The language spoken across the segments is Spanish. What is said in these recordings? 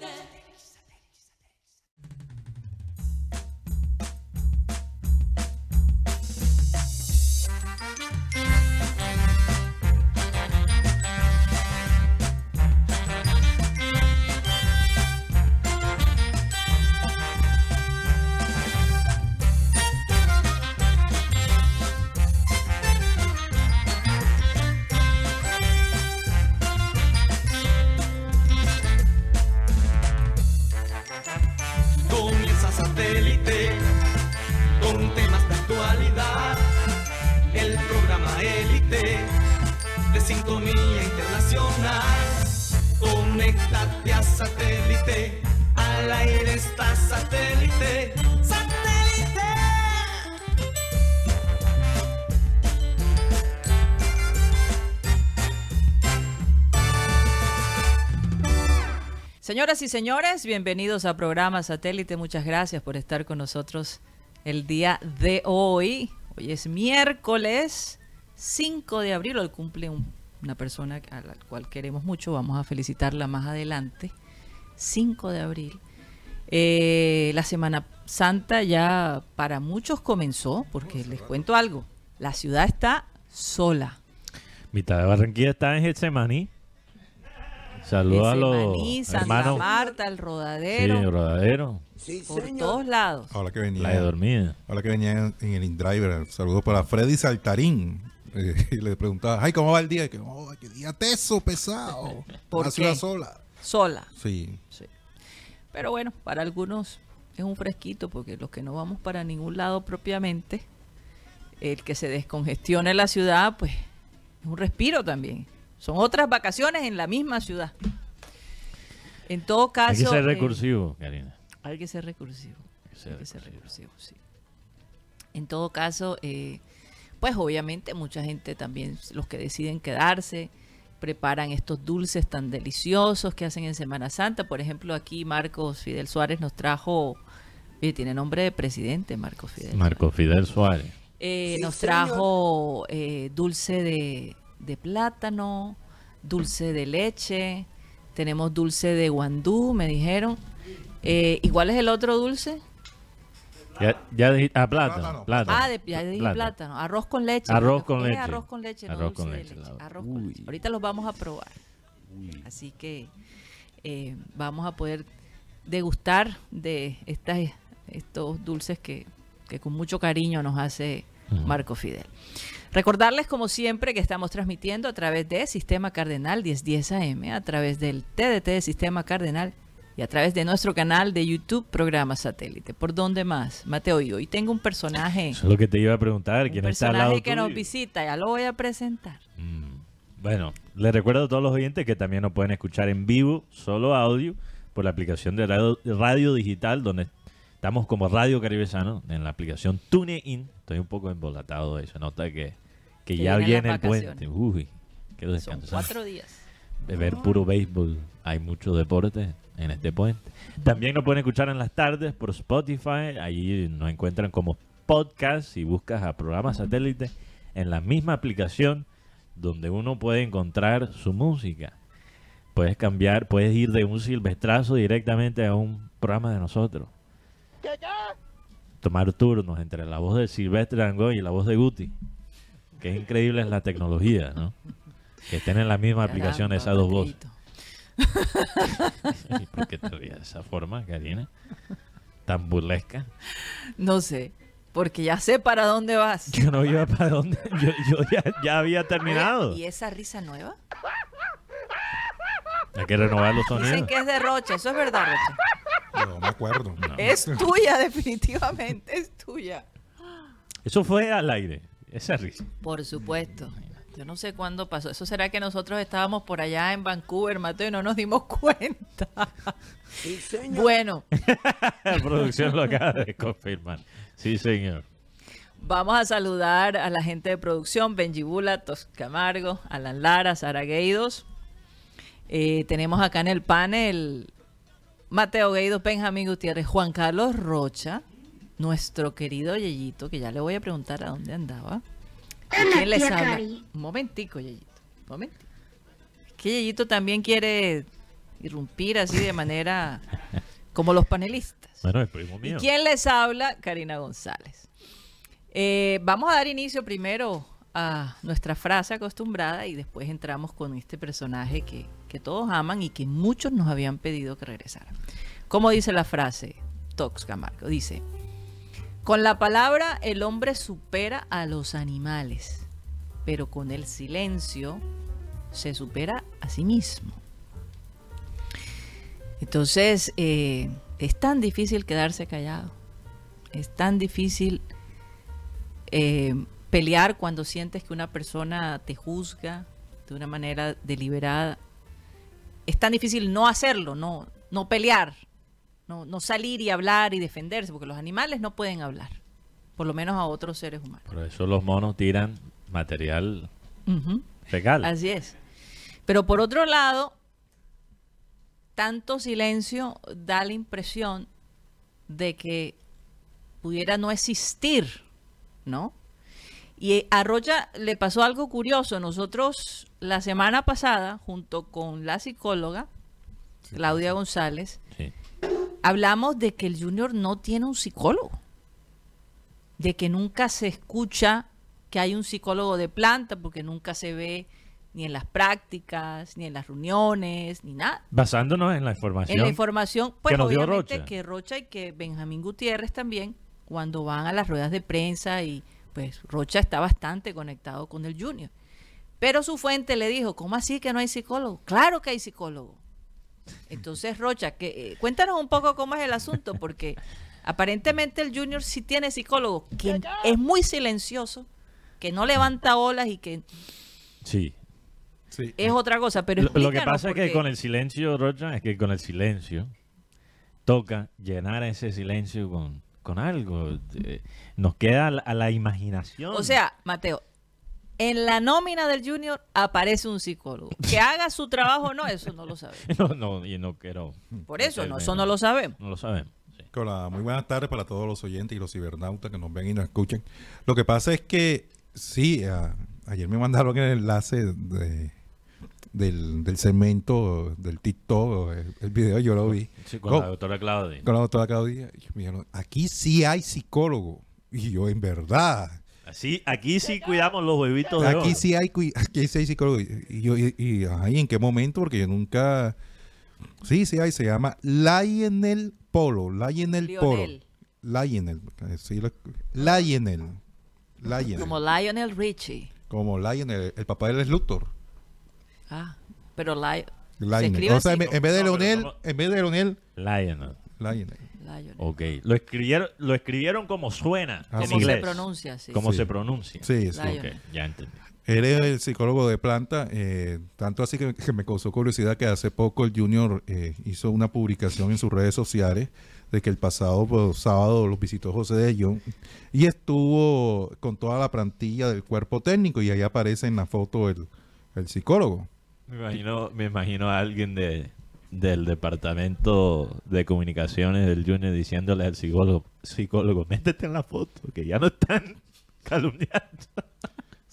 That. there. Señoras y señores, bienvenidos a programa Satélite. Muchas gracias por estar con nosotros el día de hoy. Hoy es miércoles 5 de abril. Hoy cumple un- una persona a la cual queremos mucho. Vamos a felicitarla más adelante. 5 de abril. Eh, la Semana Santa ya para muchos comenzó, porque les cuento algo. La ciudad está sola. Mitad de Barranquilla está en Getsemaní. Saludos a los hermanos. Marta, el Sí, rodadero, rodadero. por todos lados. Ahora que venía, La de dormida. ahora que venía en, en el InDriver, saludos para Freddy Saltarín. Eh, y le preguntaba, ay, ¿cómo va el día? Y que, oh, qué día teso, pesado. ¿Por Una qué? sola. Sola. Sí. Sí. Pero bueno, para algunos es un fresquito porque los que no vamos para ningún lado propiamente, el que se descongestione la ciudad, pues es un respiro también. Son otras vacaciones en la misma ciudad. En todo caso... Hay que ser eh, recursivo, Karina. hay que ser recursivo. Hay que ser Hay que ser recursivo. recursivo, sí. En todo caso, eh, pues obviamente mucha gente también, los que deciden quedarse, preparan estos dulces tan deliciosos que hacen en Semana Santa. Por ejemplo, aquí Marcos Fidel Suárez nos trajo, oye, tiene nombre de presidente, Marcos Fidel. Marco Fidel Suárez. Eh, nos trajo eh, dulce de, de plátano, dulce de leche, tenemos dulce de guandú, me dijeron. Eh, ¿Y cuál es el otro dulce? Ya, ya dijiste, ah, plátano. Plátano. plátano. Ah, de, ya dije Plátano. plátano. Arroz con leche. Arroz con leche. Arroz con leche, no Arroz dulce con de leche, la- Arroz con Uy. leche. Ahorita los vamos a probar. Así que eh, vamos a poder degustar de estas, estos dulces que, que con mucho cariño nos hace. Marco Fidel. Recordarles, como siempre, que estamos transmitiendo a través de Sistema Cardenal 1010 AM, a través del TDT de Sistema Cardenal y a través de nuestro canal de YouTube, Programa Satélite. ¿Por dónde más? Mateo, y hoy tengo un personaje, Eso es lo que te iba a preguntar. un ¿Quién está al lado personaje que nos visita, ya lo voy a presentar. Mm, Bueno, les recuerdo a todos los oyentes que también nos pueden escuchar en vivo, solo audio, por la aplicación de radio, radio digital, donde estamos como Radio Caribesano, en la aplicación TuneIn. Estoy un poco embolatado de eso, nota que, que Que ya viene el puente. Uy, qué Son descanso. cuatro días. De ver puro béisbol, hay mucho deporte en este puente. También nos pueden escuchar en las tardes por Spotify, ahí nos encuentran como podcast y buscas a programa satélite en la misma aplicación donde uno puede encontrar su música. Puedes cambiar, puedes ir de un silvestrazo directamente a un programa de nosotros. Tomar turnos entre la voz de Silvestre Dangond y la voz de Guti. Qué increíble es la tecnología, ¿no? Que estén en la misma aplicación Caramba, esas dos voces. Mateito. ¿Y por qué te de esa forma, Karina? Tan burlesca. No sé, porque ya sé para dónde vas. Yo no iba para dónde. Yo, yo ya, ya había terminado. ¿Y esa risa nueva? Hay que renovar los Dicen sonidos. que es de Rocha, eso es verdad, Rocha. No me acuerdo. Es tuya, definitivamente, es tuya. Eso fue al aire. Esa risa. Por supuesto. Yo no sé cuándo pasó. ¿Eso será que nosotros estábamos por allá en Vancouver, Mateo, y no nos dimos cuenta? Bueno, La producción lo acaba de confirmar. Sí, señor. vamos a saludar a la gente de producción, Benji Bula, Tos Camargo, Alan Lara, Sara Gueidos. Eh, tenemos acá en el panel Mateo Gueidos, Benjamín Gutiérrez, Juan Carlos Rocha, nuestro querido Yeyito, que ya le voy a preguntar a dónde andaba. ¿Y ¿Quién les habla? Cari. Un momentico, Yeyito. Un momentico. Es que Yeyito también quiere irrumpir así de manera como los panelistas. Bueno, el primo ¿Y mío. quién les habla? Karina González. Eh, vamos a dar inicio primero a nuestra frase acostumbrada y después entramos con este personaje que, que todos aman y que muchos nos habían pedido que regresara. ¿Cómo dice la frase? Tox Camargo dice, con la palabra el hombre supera a los animales, pero con el silencio se supera a sí mismo. Entonces, eh, es tan difícil quedarse callado. Es tan difícil eh, pelear cuando sientes que una persona te juzga de una manera deliberada. Es tan difícil no hacerlo, no, no pelear, no, no salir y hablar y defenderse, porque los animales no pueden hablar, por lo menos a otros seres humanos. Por eso los monos tiran material Ujú. fecal. Así es. Pero por otro lado, tanto silencio da la impresión de que pudiera no existir, ¿no? Y a Rocha le pasó algo curioso. Nosotros la semana pasada, junto con la psicóloga Claudia González. Hablamos de que el junior no tiene un psicólogo, de que nunca se escucha que hay un psicólogo de planta, porque nunca se ve ni en las prácticas, ni en las reuniones, ni nada. Basándonos en la información. En la información, pues que nos dio Rocha. que Rocha y que Benjamín Gutiérrez también, cuando van a las ruedas de prensa y pues Rocha está bastante conectado con el Junior. Pero su fuente le dijo, ¿cómo así que no hay psicólogo? Claro que hay psicólogo. Entonces, Rocha, que, eh, cuéntanos un poco cómo es el asunto, porque aparentemente el Junior sí tiene psicólogo, que es muy silencioso, que no levanta olas y que Sí. Sí. es otra cosa. Pero Lo, lo que pasa es que con el silencio, Rocha, es que con el silencio toca llenar ese silencio con, con algo. Nos queda a la, a la imaginación. O sea, Mateo, en la nómina del Junior aparece un psicólogo. Que haga su trabajo o no, eso no lo sabemos. no, no, y no quiero. Por eso, no, meterme, eso no lo sabemos. No lo sabemos. sí. Hola, muy buenas tardes para todos los oyentes y los cibernautas que nos ven y nos escuchan. Lo que pasa es que sí, a- ayer me mandaron el enlace de, del, del segmento del TikTok, el, el video yo lo vi. Sí, con la doctora Claudia. con la doctora Claudia. y me dijeron, aquí sí hay psicólogo. Y yo, en verdad, Así, aquí sí cuidamos los huevitos de aquí oro. sí hay, aquí sí hay psicólogo. Y, y yo, y, y, ajá, ¿y en qué momento? Porque yo nunca... Sí, sí hay, se llama Lionel Polo, Lionel Polo. Lionel. Lionel, sí, lo- Lionel. Lionel. Como Lionel Richie. Como Lionel, el papá del Luthor. Ah, pero Li- se Lionel. escribe O sea, así en, vez de Leonel, en vez de Leonel, Lionel. Lionel. Lionel. Ok. Lo escribieron, lo escribieron como suena Ah, en ¿Cómo inglés. se pronuncia? Sí. Como Sí. se pronuncia. Sí, sí. Lionel. Ok, ya entendí. Él es el psicólogo de planta, eh, tanto así que, que me causó curiosidad que hace poco el Junior eh, hizo una publicación en sus redes sociales de que el pasado pues, sábado los visitó José de Jong y estuvo con toda la plantilla del cuerpo técnico y ahí aparece en la foto el, el psicólogo. Me imagino, me imagino a alguien de, del departamento de comunicaciones del Junior diciéndole al psicólogo, psicólogo, métete en la foto, que ya no están calumniando.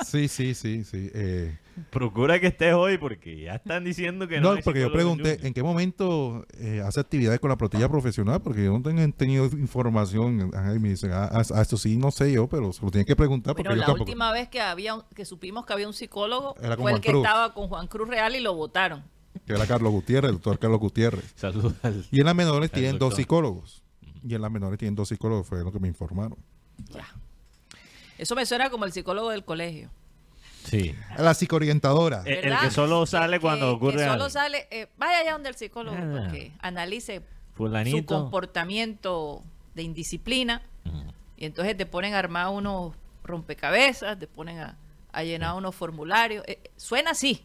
Sí, sí, sí, sí. eh, Procura que estés hoy porque ya están diciendo que no. no, porque yo pregunté en qué momento eh, hace actividades con la plantilla profesional, porque yo no tengo tenido información. Ajá, y me dicen, ah, ah, ah, esto sí, no sé yo, pero se lo tienen que preguntar. Porque Bueno, yo la tampoco- última vez que había un- que supimos que había un psicólogo fue el Juan que Cruz. estaba con Juan Cruz Real y lo votaron. Que era Carlos Gutiérrez, el doctor Carlos Gutiérrez. Saludos al- Y en las menores tienen dos psicólogos. Y en las menores tienen dos psicólogos, fue lo que me informaron. Ya. Eso me suena como el psicólogo del colegio. Sí. La psicoorientadora. Eh, el que solo sale Que- cuando que- ocurre que solo algo. sale, eh, vaya allá donde el psicólogo, Ah. porque analice su comportamiento de indisciplina. Y entonces te ponen a armar unos rompecabezas, te ponen a, a llenar unos formularios. Eh, suena así.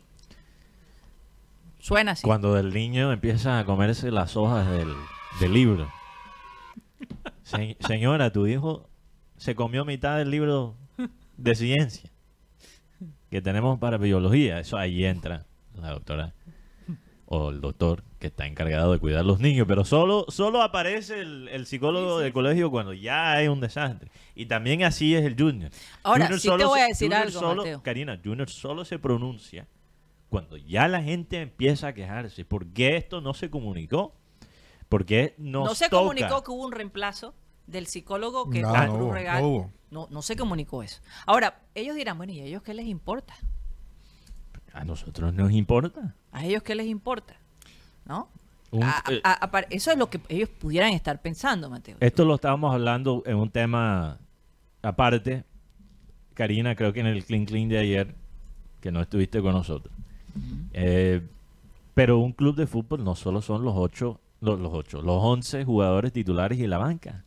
Suena así. Cuando el niño empieza a comerse las hojas del, del libro. Se- señora, tu hijo se comió mitad del libro de ciencia que tenemos para biología. Eso ahí entra la doctora o el doctor que está encargado de cuidar a los niños, pero solo, solo aparece el, el psicólogo del colegio cuando ya hay un desastre. Y también así es el Junior. Ahora, Junior sí te voy a decir algo, solo- Mateo. Karina, Junior solo se pronuncia cuando ya la gente empieza a quejarse, ¿por qué esto no se comunicó? ¿Por qué nos No se toca? comunicó que hubo un reemplazo del psicólogo que No, Juan no Cruz hubo, Regal. no hubo. No, no se comunicó eso. Ahora, ellos dirán, bueno, ¿y a ellos qué les importa? A nosotros nos importa. ¿A ellos qué les importa? ¿No? Un- A- eh, a- a- par- eso es lo que ellos pudieran estar pensando, Mateo. Esto lo estábamos hablando en un tema aparte. Karina, creo que en el Clean Clean de ayer, que no estuviste con nosotros. Eh, pero un club de fútbol no solo son los ocho, los, los ocho, los once jugadores titulares y la banca.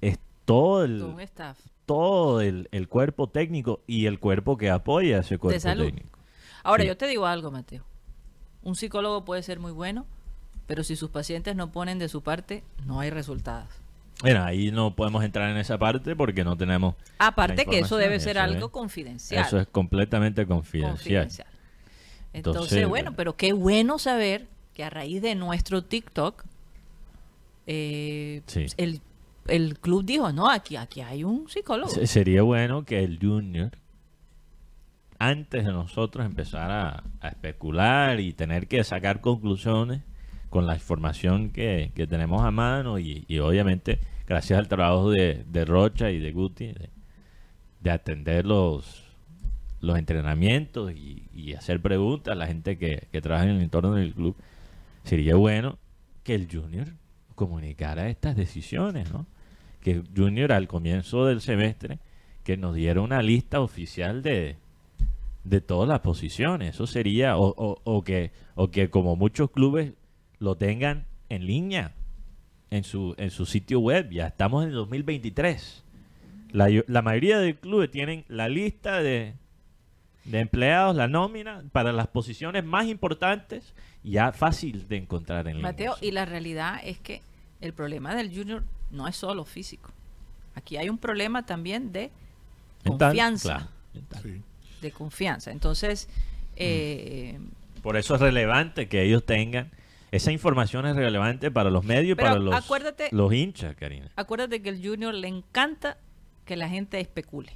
Es todo el, Todo un staff. todo el, el cuerpo técnico y el cuerpo que apoya a ese cuerpo salud. técnico. Ahora, Sí. yo te digo algo, Mateo. Un psicólogo puede ser muy bueno, pero si sus pacientes no ponen de su parte, no hay resultados. Bueno, ahí no podemos entrar en esa parte porque no tenemos. Aparte que eso debe ser algo confidencial. Eso es completamente confidencial. confidencial. Entonces, Entonces, bueno, pero qué bueno saber que a raíz de nuestro TikTok, eh, Sí. el, el club dijo, no, aquí, aquí hay un psicólogo. Se- Sería bueno que el Junior, antes de nosotros empezar a, a especular y tener que sacar conclusiones con la información que, que tenemos a mano y, y obviamente gracias al trabajo de, de Rocha y de Guti de, de atender los, los entrenamientos y, hacer preguntas a la gente que, trabaja en el entorno del club, sería bueno que el Junior comunicara estas decisiones, ¿no? Que Junior al comienzo del semestre que nos diera una lista oficial de, de todas las posiciones. Eso sería, o, o- o que, o que como muchos clubes lo tengan en línea en su, en su sitio web. Ya estamos en el 2023. La, la mayoría de clubes tienen la lista de, de empleados, la nómina, para las posiciones más importantes, ya fácil de encontrar en línea. Mateo, y la realidad es que el problema del junior no es solo físico. Aquí hay un problema también de Mental, confianza. claro, mental. Sí. De confianza. Entonces, eh, Por eso es relevante que ellos tengan. Esa información es relevante para los medios y para los, los hinchas, Karina. acuérdate que el junior le encanta que la gente especule.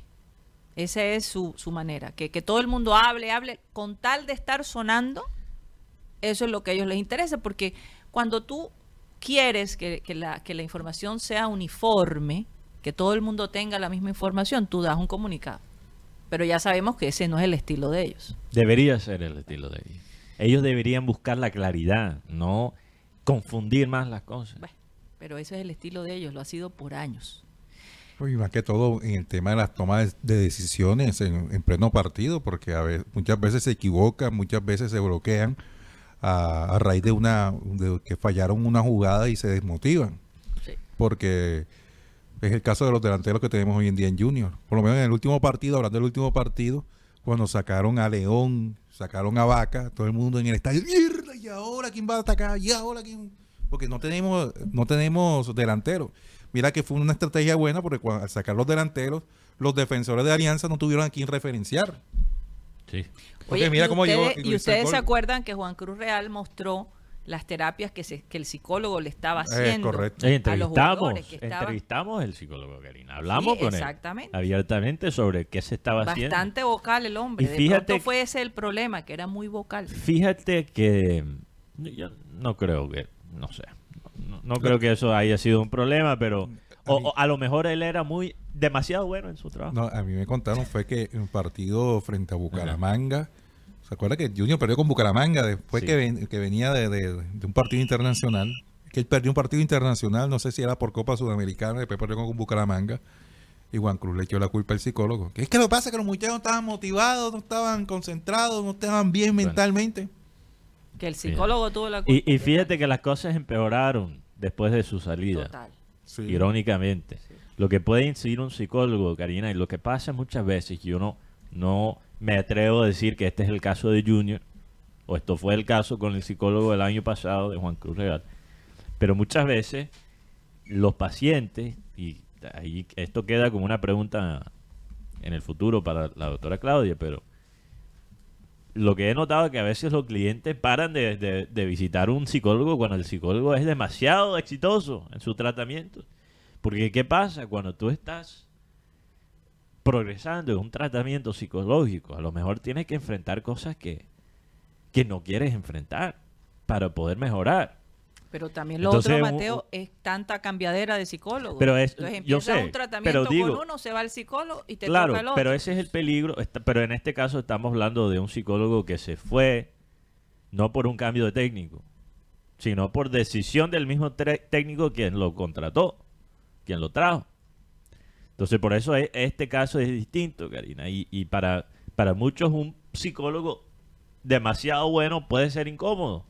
Esa es su, su manera. Que, que todo el mundo hable, hable, con tal de estar sonando, eso es lo que a ellos les interesa, porque cuando tú quieres que, que la, que la información sea uniforme, que todo el mundo tenga la misma información, tú das un comunicado. Pero ya sabemos que ese no es el estilo de ellos. Debería ser el estilo de ellos. Ellos deberían buscar la claridad, no confundir más las cosas. Bueno, pero ese es el estilo de ellos, lo ha sido por años. Y más que todo en el tema de las tomas de decisiones en, en pleno partido, porque a veces, muchas veces se equivocan, muchas veces se bloquean a, a raíz de una de que fallaron una jugada y se desmotivan. Sí. Porque es el caso de los delanteros que tenemos hoy en día en Junior. Por lo menos en el último partido, hablando del último partido, cuando sacaron a León, sacaron a Vaca, todo el mundo en el estadio, "Mierda, ¿y ahora quién va a atacar? ¿Y ahora quién? Porque no tenemos, no tenemos delanteros. Mira que fue una estrategia buena porque cuando, al sacar los delanteros, los defensores de Alianza no tuvieron a quién referenciar. Sí. Porque Oye, mira y cómo llegó- ustedes, y ustedes se acuerdan que Juan Cruz Real mostró las terapias que, se- que el psicólogo le estaba Es haciendo correcto. Eh, a los entrevistamos, jugadores que estaban entrevistamos al psicólogo Karina. Hablamos Sí, con exactamente. él abiertamente sobre qué se estaba haciendo. bastante vocal el hombre. Y de fíjate fue ese el problema, que era muy vocal. Fíjate que yo no creo que, no sé, no, no creo que eso haya sido un problema, pero A o, mí- o a lo mejor él era muy demasiado bueno en su trabajo. No, a mí me contaron fue que en un partido frente a Bucaramanga, ¿se acuerda que Junior perdió con Bucaramanga después Sí. que, ven- que venía de, de- de un partido internacional? Que él perdió un partido internacional, no sé si era por Copa Sudamericana, después perdió con Bucaramanga. Y Juan Cruz le echó la culpa al psicólogo. Que es que lo que pasa es que los muchachos no estaban motivados, no estaban concentrados, no estaban bien Bueno. mentalmente. Que el psicólogo tuvo la culpa. Y, y fíjate que las cosas empeoraron después de su salida. Total. Sí. irónicamente. Lo que puede incidir un psicólogo, Karina, y lo que pasa muchas veces, yo no, no me atrevo a decir que este es el caso de Junior, o esto fue el caso con el psicólogo del año pasado, de Juan Cruz Regal, pero muchas veces los pacientes, y ahí esto queda como una pregunta en el futuro para la doctora Claudia, pero lo que he notado es que a veces los clientes paran de, de- de visitar un psicólogo cuando el psicólogo es demasiado exitoso en su tratamiento. Porque ¿qué pasa? Cuando tú estás progresando en un tratamiento psicológico, a lo mejor tienes que enfrentar cosas que, que no quieres enfrentar para poder mejorar. Pero también lo Entonces, otro, un- Mateo, es tanta cambiadera de psicólogos. Pero es- Entonces yo empieza sé, un tratamiento pero digo- con uno, se va al psicólogo y te claro, toca el otro. pero ese es el peligro. Pero en este caso estamos hablando de un psicólogo que se fue no por un cambio de técnico, sino por decisión del mismo técnico quien lo contrató, quien lo trajo. Entonces, por eso e- este caso es distinto, Karina. Y, y para, para muchos un psicólogo demasiado bueno puede ser incómodo.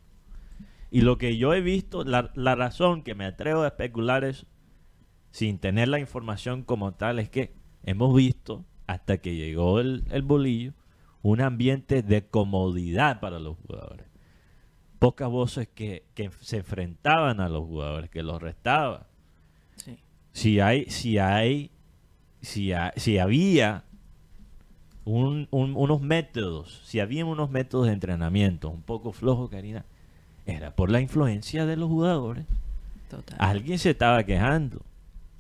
Y lo que yo he visto, la, la razón que me atrevo a especular es, sin tener la información como tal, es que hemos visto, hasta que llegó el, el bolillo, un ambiente de comodidad para los jugadores. Pocas voces que, que se enfrentaban a los jugadores, que los restaban. Sí. Si hay, si hay, si, ha- si había un- un- unos métodos, si había unos métodos de entrenamiento un poco flojos, Karina, era por la influencia de los jugadores. Total. Alguien se estaba quejando.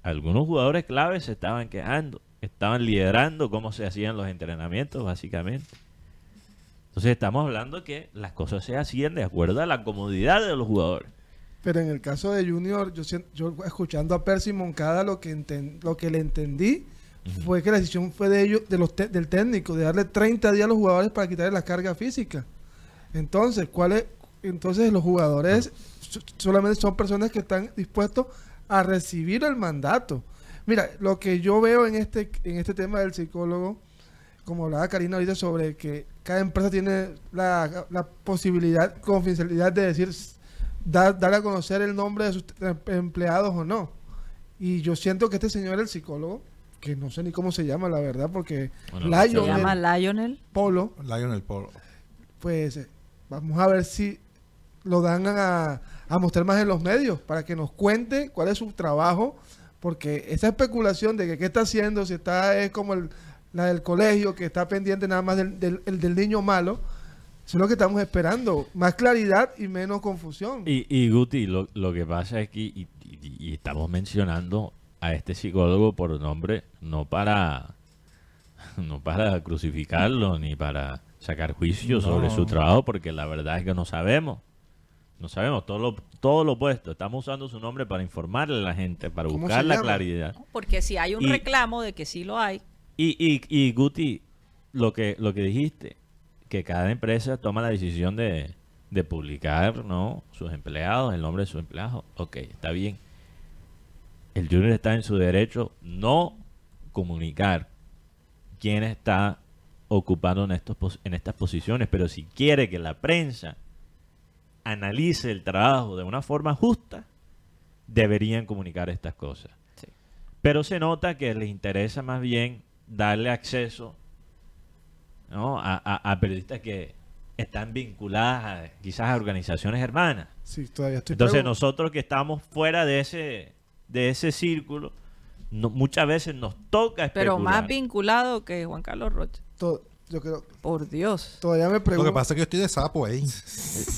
Algunos jugadores claves se estaban quejando. Estaban liderando cómo se hacían los entrenamientos, básicamente. Entonces estamos hablando que las cosas se hacían de acuerdo a la comodidad de los jugadores. Pero en el caso de Junior, yo, yo escuchando a Percy Moncada, lo que, enten- lo que le entendí fue que la decisión fue de ellos, de los te- del técnico, de darle 30 días a los jugadores para quitarle la carga física. Entonces, ¿cuál es? Entonces los jugadores so- solamente son personas que están dispuestos a recibir el mandato. Mira, lo que yo veo en este, en este tema del psicólogo, como hablaba Karina ahorita sobre que cada empresa tiene la, la posibilidad, confidencialidad de decir, dar, dar a conocer el nombre de sus em- empleados o no. Y yo siento que este señor, el psicólogo, que no sé ni cómo se llama, la verdad, porque Bueno, Se Lionel llama Lionel. Polo, Lionel Paul. pues eh, vamos a ver si lo dan a, a mostrar más en los medios para que nos cuente cuál es su trabajo, porque esa especulación de que qué está haciendo, si está es como el- la del colegio, que está pendiente nada más del, del, el del niño malo, eso es lo que estamos esperando, más claridad y menos confusión. Y, y Guti, lo, lo que pasa es que y, y- y estamos mencionando a este psicólogo por nombre no para no para crucificarlo ni para sacar juicio No. sobre su trabajo porque la verdad es que no sabemos no sabemos todo lo todo lo opuesto estamos usando su nombre para informarle a la gente para ¿Cómo buscar la claridad Porque si hay un Y- reclamo de que sí lo hay, y, y, y Guti, lo que, lo que dijiste, que cada empresa toma la decisión de, de publicar ¿no? sus empleados, el nombre de sus empleados. Ok, está bien. El junior está en su derecho no comunicar quién está ocupando en, estos, en estas posiciones, pero si quiere que la prensa analice el trabajo de una forma justa, deberían comunicar estas cosas. Sí. Pero se nota que les interesa más bien darle acceso ¿no? a, a- a periodistas que están vinculadas a, quizás a organizaciones hermanas. Sí, todavía estoy Entonces nosotros que estamos fuera de ese de ese círculo, no- muchas veces nos toca especular. pero más vinculado que Juan Carlos Rocha. to- yo creo, Por Dios. todavía me Lo pregunto. que pasa es que yo estoy de sapo ahí.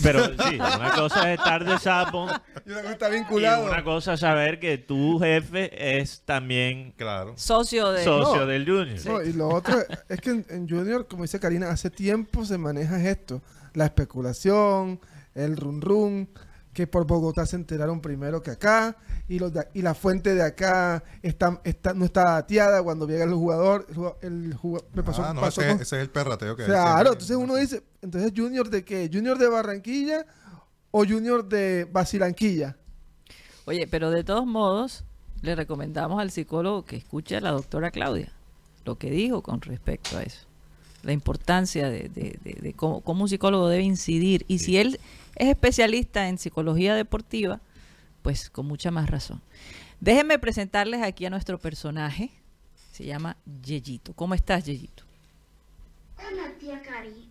Pero sí, una cosa es estar de sapo Y una cosa está y vinculado. una cosa es saber que tu jefe es también Claro. Socio de... socio No. del Junior. No, y lo otro es que en, en Junior, como dice Karina, hace tiempo se maneja esto. La especulación, el run run, que por Bogotá se enteraron primero que acá, y los de- y la fuente de acá está, está, no está dateada cuando llega el jugador. El, jugador- el jugador- me pasó, ah, no, pasó ese, con- ese es el perrateo que Claro, entonces uno dice, entonces Junior de qué? ¿Junior de Barranquilla o Junior de Basilanquilla? Oye, pero de todos modos, le recomendamos al psicólogo que escuche a la doctora Claudia, lo que dijo con respecto a eso. La importancia de, de- de- de cómo, cómo un psicólogo debe incidir. Y si él es especialista en psicología deportiva, pues con mucha más razón. Déjenme presentarles aquí a nuestro personaje. Se llama Yeyito. ¿Cómo estás, Yeyito? Hola tía Cari.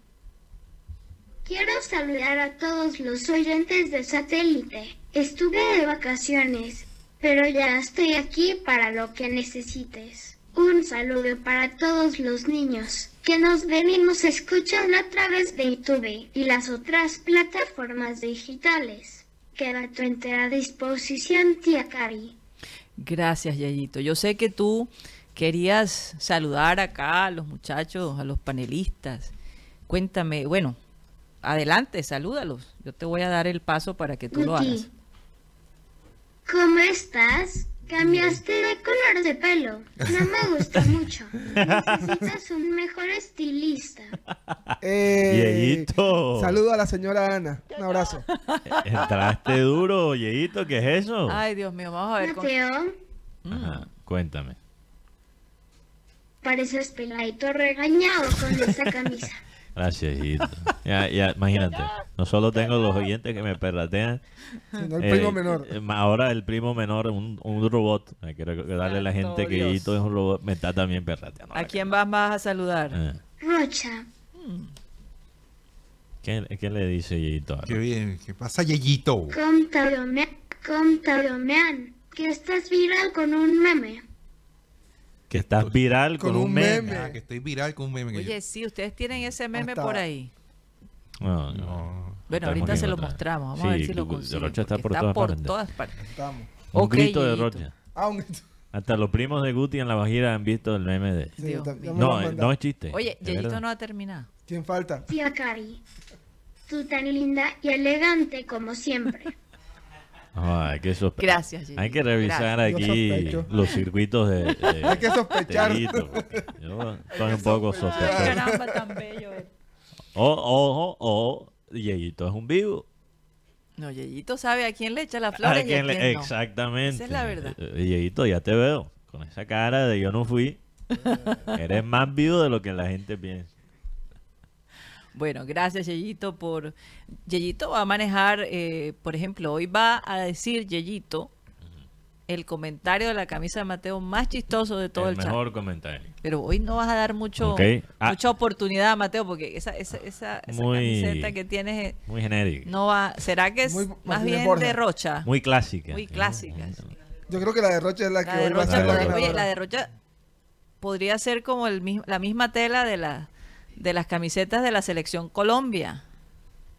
Quiero saludar a todos los oyentes de satélite. Estuve de vacaciones, pero ya estoy aquí para lo que necesites. Un saludo para todos los niños que nos ven y nos escuchan a través de YouTube y las otras plataformas digitales. Queda a tu entera disposición, tía Cari. Gracias, Yayito. Yo sé que tú querías saludar acá a los muchachos, a los panelistas. Cuéntame, bueno, adelante, salúdalos. Yo te voy a dar el paso para que tú lo hagas. ¿cómo estás? Cambiaste de color de pelo. No me gusta mucho. Necesitas un mejor estilista. Eh, Yeyito. Saludo a la señora Ana. Un abrazo. Entraste duro, Yeyito, ¿qué es eso? Ay, Dios mío, vamos a ver. con- Mateo, Ajá, cuéntame. pareces peladito regañado con esa camisa. Gracias. Ya, ya, imagínate. No solo tengo los oyentes que me perratean. Sino el eh, primo menor. eh, ahora el primo menor, un, un robot. Hay que recordarle a la gente que Dios. Es un robot. Me está también perrateando. ¿A quién vas más a saludar? Eh, Rocha, ¿qué, qué le dice Yeyito? ahora? Qué bien. ¿Qué pasa, Yeyito? contaromean, que estás viral con un meme. Que estás viral con, Con un meme. meme. Ah, que estoy viral con un meme. que Oye, sí, ustedes tienen ese meme Hasta- por ahí. No, no. Bueno, Estamos ahorita se lo otra. mostramos. Vamos a ver Sí, si lo Gu- consiguen. Rocha está por todas partes. todas partes. Estamos. Un Ok, grito de. Rocha. Ah, un- Hasta los primos de Guti en la Bajira han visto el meme de... Sí, No, eh, no es chiste. Oye, Yeyito no ha terminado. ¿Quién falta? Tía Cari, tú tan linda y elegante como siempre. Hay que sospe- Gracias. Hay que revisar Gracias. Aquí los circuitos de, de- Hay que sospechar. porque Yo estoy un poco sospechoso. caramba, tan bello. él. O, o, o, o, Yeyito es un vivo. No, Yeyito sabe a quién le echa las flores ¿A y a quién le- quién no. Exactamente. Esa es la verdad. Eh, eh, Yeyito, ya te veo. Con esa cara de yo no fui. Eres más vivo de lo que la gente piensa. Bueno, gracias Yeyito por... Yeyito va a manejar, eh, por ejemplo, hoy va a decir Yeyito el comentario de la camisa de Mateo más chistoso de todo el, el chat. mejor comentario. Pero hoy no vas a dar mucho. Ah. mucha oportunidad a Mateo porque esa, esa, esa, esa Muy- camiseta que tienes eh, Muy genérico. no va... ¿Será que es Muy más bien Borja. de Rocha? Muy clásica. Muy clásica. sí. Yo creo que la de Rocha es la, La que hoy va a ser la oye, la de Rocha podría ser como el mismo, la misma tela de la de las camisetas de la selección Colombia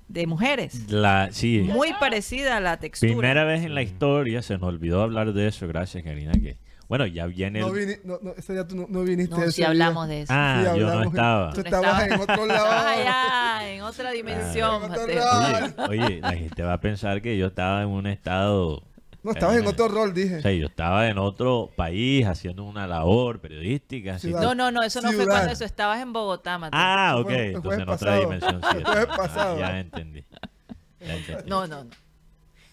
de mujeres. La, sí. Muy parecida a la textura. Primera vez en la historia se nos olvidó hablar de eso, gracias Karina, que bueno, ya viene el... No, vini- no, no, ese día tú no, no viniste. No, si día. hablamos de eso. Ah, Sí, yo no estaba. Tú estabas en otro lado. Ah, ya, en otra dimensión, en otro Mateo. lado. Oye, oye, la gente va a pensar que yo estaba en un estado... No, estabas en eh, otro rol, dije. O sea, yo estaba en otro país haciendo una labor periodística. Ciudad. No, no, no, eso no fue cuando eso estabas en Bogotá, Mateo. Ah, ok. Fue- Entonces en otra dimensión. sí, Fue jueves ah, pasado. Ya entendí. Ya entendí. No, no, no.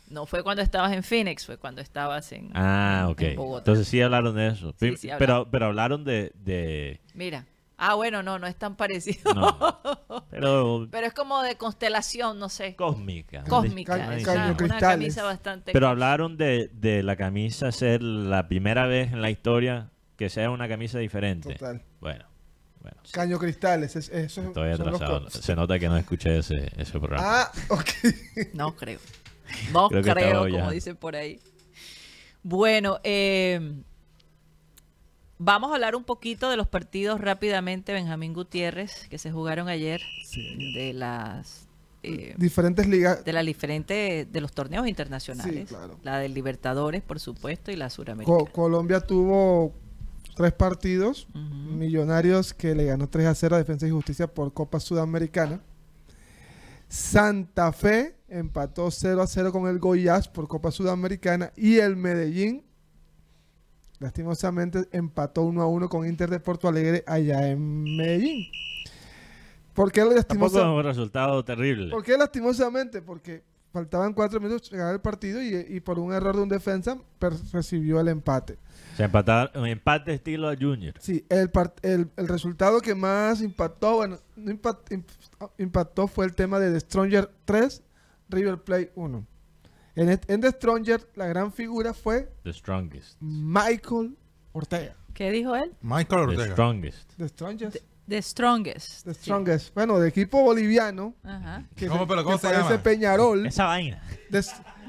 No fue cuando estabas en Phoenix, fue cuando estabas en Ah, ok. en Bogotá. Entonces sí hablaron de eso. Sí, pero, pero hablaron de... de Mira. Ah, bueno, no, no es tan parecido. no, pero Pero es como de constelación, no sé. cósmica. Cósmica. Ca- es una, camisa bastante. Pero hablaron de, de la camisa ser la primera vez en la historia que sea una camisa diferente. Total. Bueno, bueno. Caño cristales. es- eso Estoy son los atrasado. Se nota que no escuché ese, ese programa. Ah, ok. No creo. No Creo creo, como dicen por ahí. Bueno, eh, vamos a hablar un poquito de los partidos rápidamente, Benjamín Gutiérrez, que se jugaron ayer, de las eh, Diferentes ligas. de las diferentes de los torneos internacionales, Sí, claro. la del Libertadores, por supuesto, y la Co- Suramericana. Colombia tuvo tres partidos. Millonarios que le ganó 3 a 0 a Defensa y Justicia por Copa Sudamericana. Santa Fe empató 0 a 0 con el Goiás por Copa Sudamericana. Y el Medellín, lastimosamente, empató 1 a 1 con Inter de Porto Alegre allá en Medellín. ¿Por qué Tampoco es lastimosamente? un resultado terrible. ¿Por qué lastimosamente? Porque faltaban cuatro minutos para llegar el partido y, y por un error de un defensa recibió el empate. Se empataron, un empate estilo a Junior. Sí, el, el, el resultado que más impactó, bueno, no impa- imp- impactó fue el tema de The Stronger 3, River Plate 1. En, et- en The Stronger, la gran figura fue The strongest. Michael Ortega. ¿Qué dijo él? Michael The Ortega. strongest. The Strongest. The Strongest. The Sí. Strongest. Bueno, de equipo boliviano. Ajá. Que, ¿Cómo, se- pero cómo que se parece llama? Peñarol. Esa vaina.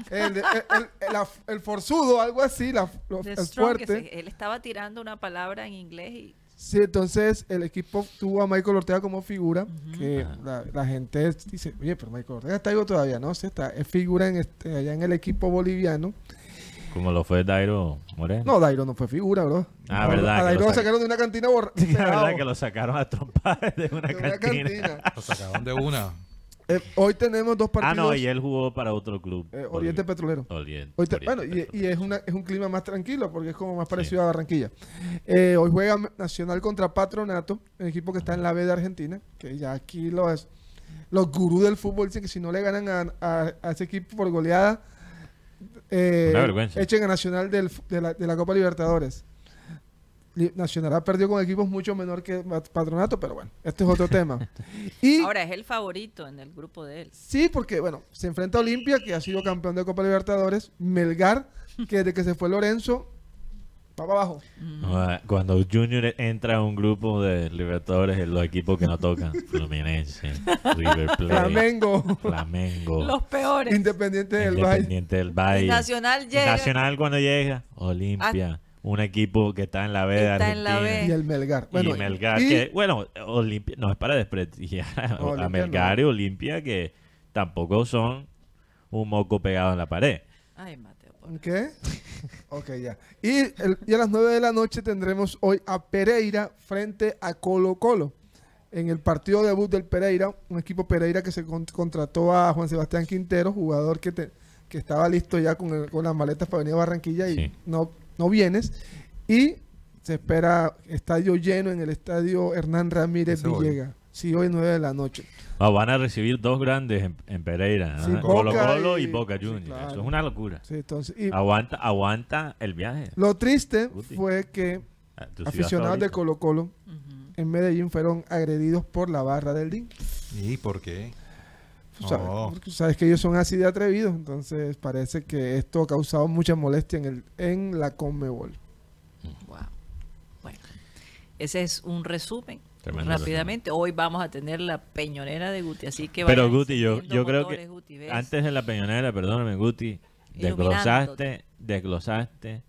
El, el- el- la- el forzudo, algo así, la- lo- The el Strongest. fuerte. Él estaba tirando una palabra en inglés y Sí, entonces el equipo tuvo a Michael Ortega como figura, que la, la gente dice, oye, pero Michael Ortega está vivo todavía, no, sí está, es figura en este, allá en el equipo boliviano. Como lo fue Dairo Moreno. No, Dairo no fue figura, bro. Ah, verdad, A Dairo lo lo sac- sacaron de una cantina borra- La pelado, verdad que lo sacaron a trompar de una de una cantina. cantina. Lo sacaron de una. Eh, hoy tenemos dos Ah, partidos. no, y él jugó para otro club. eh, Oriente Petrolero. Oriente, Hoy te- Oriente bueno, y, Petrolero. y es, una, es un clima más tranquilo porque es como más parecido a Barranquilla. Eh, hoy juega Nacional contra Patronato, el equipo que está en la B de Argentina, que ya aquí los, los gurús del fútbol dicen que si no le ganan a, a- a ese equipo por goleada, echen a Nacional del f- de, la, de la Copa Libertadores. Nacional ha perdido con equipos mucho menor que Pat- Patronato, pero bueno, este es otro tema. Y Ahora es el favorito en el grupo de él. Sí, porque, bueno, se enfrenta a Olimpia, que ha sido campeón de Copa Libertadores. Melgar, que desde que se fue Lorenzo, va para abajo. Ah, Cuando Junior entra a un grupo de Libertadores, los equipos que no tocan, Fluminense, River Plate, Flamengo, Flamengo, Los peores. Independiente del Valle. Independiente del Valle. Nacional llega. Ah. Nacional cuando llega, Olimpia, un equipo que está en la B de Está en la Argentina. B. Y el Melgar. y Melgar, y- que, bueno, Olimpia, no es para desprestigiar a- No, a Olimpia Melgar no. y Olimpia, que tampoco son un moco pegado en la pared. Ay, Mateo. por- ¿Qué? ok, ya. Y, el- y a las 9 de la noche tendremos hoy a Pereira frente a Colo Colo. En el partido debut del Pereira, un equipo Pereira que se con- contrató a Juan Sebastián Quintero, jugador que, te- que estaba listo ya con, el- con las maletas para venir a Barranquilla y Sí. no, no vienes. Y se espera estadio lleno en el estadio Hernán Ramírez. Villegas. Sí, hoy 9 de la noche. Ah, van a recibir dos grandes en, en Pereira, ¿no? Sí, Colo Colo y, y- Boca sí, Juniors. claro. Eso es una locura. Sí, entonces, y Aguanta, aguanta el viaje. lo triste Guti. fue que a tu ciudad aficionados de. Colo Colo en Medellín fueron agredidos por la barra del DIN. ¿Y por qué? Tú sabes, Oh. porque tú sabes que ellos son así de atrevidos, entonces parece que esto ha causado mucha molestia en, el, en la Conmebol. Wow. Bueno, ese es un resumen. Tremendo Rápidamente, hoy vamos a tener la peñonera de Guti, así que Pero Guti, yo, yo creo motores, que Guti, antes de la peñonera, perdóname Guti, desglosaste, desglosaste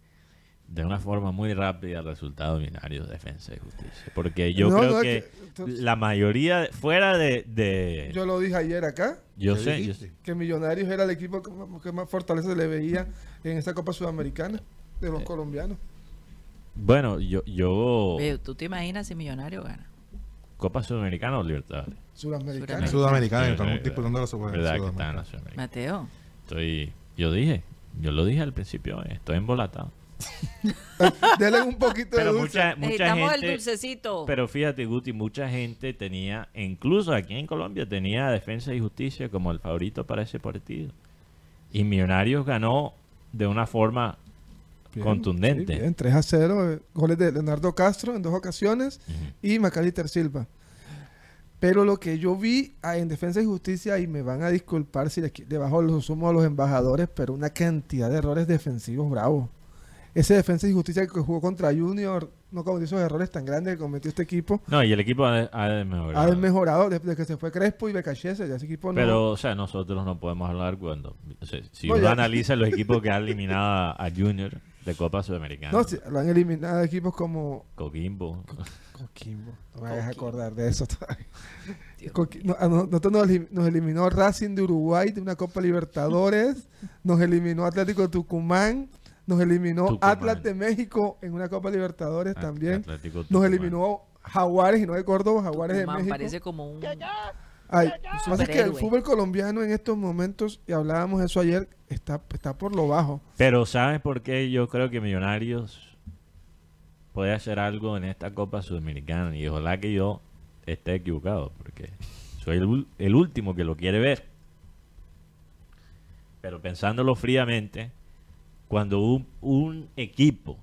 de una forma muy rápida el resultado binario de defensa y justicia. Porque yo No, creo no, que, que- entonces- la mayoría, fuera de... de- Yo lo dije ayer acá, yo ¿Qué sé, yo sé. que Millonarios era el equipo que más, que más fortaleza se le veía en esta Copa Sudamericana de los colombianos. Bueno, yo, yo ¿Tú te imaginas si Millonario gana? Copa Sudamericana o Libertadores. Sudamericana. Sudamericana. Estamos disputando la Sudamericana. Mateo. Estoy, yo dije, yo lo dije al principio, eh, estoy embolatado. Denle un poquito de dulce. mucha, mucha Necesitamos el dulcecito. pero fíjate Guti, mucha gente tenía, incluso aquí en Colombia tenía Defensa y Justicia como el favorito para ese partido. Y Millonarios ganó de una forma Bien, contundente. sí, bien, 3 a 0, eh, goles de Leonardo Castro en dos ocasiones Ujú. y Macalister Silva. Pero lo que yo vi ah, en Defensa y Justicia, y me van a disculpar si le, le bajo los humos a los embajadores, pero una cantidad de errores defensivos bravos. Ese Defensa y Justicia que jugó contra Junior no cometió esos errores tan grandes que cometió este equipo. No, y el equipo ha, ha mejorado. Ha mejorado desde que se fue Crespo y Becachese. Ya ese equipo no. Pero, o sea, nosotros no podemos hablar cuando... o sea, si No, uno ya. analiza los equipos que han eliminado a, a Junior de Copa Sudamericana. no, sí, lo han eliminado equipos como Coquimbo. Coquimbo. No me hagas acordar de eso todavía. No, nosotros nos, elim- nos eliminó Racing de Uruguay de una Copa Libertadores, nos eliminó Atlético Tucumán, nos eliminó Tucumán. Atlas de México en una Copa Libertadores también, Atlético nos eliminó Jaguares y no de Córdoba, Jaguares de México. parece como un... Ay, lo que pasa es que el fútbol colombiano en estos momentos, y hablábamos de eso ayer, está, está por lo bajo. Pero ¿sabes por qué yo creo que Millonarios puede hacer algo en esta Copa Sudamericana? Y ojalá que yo esté equivocado, porque soy el último que lo quiere ver. Pero pensándolo fríamente, cuando un, equipo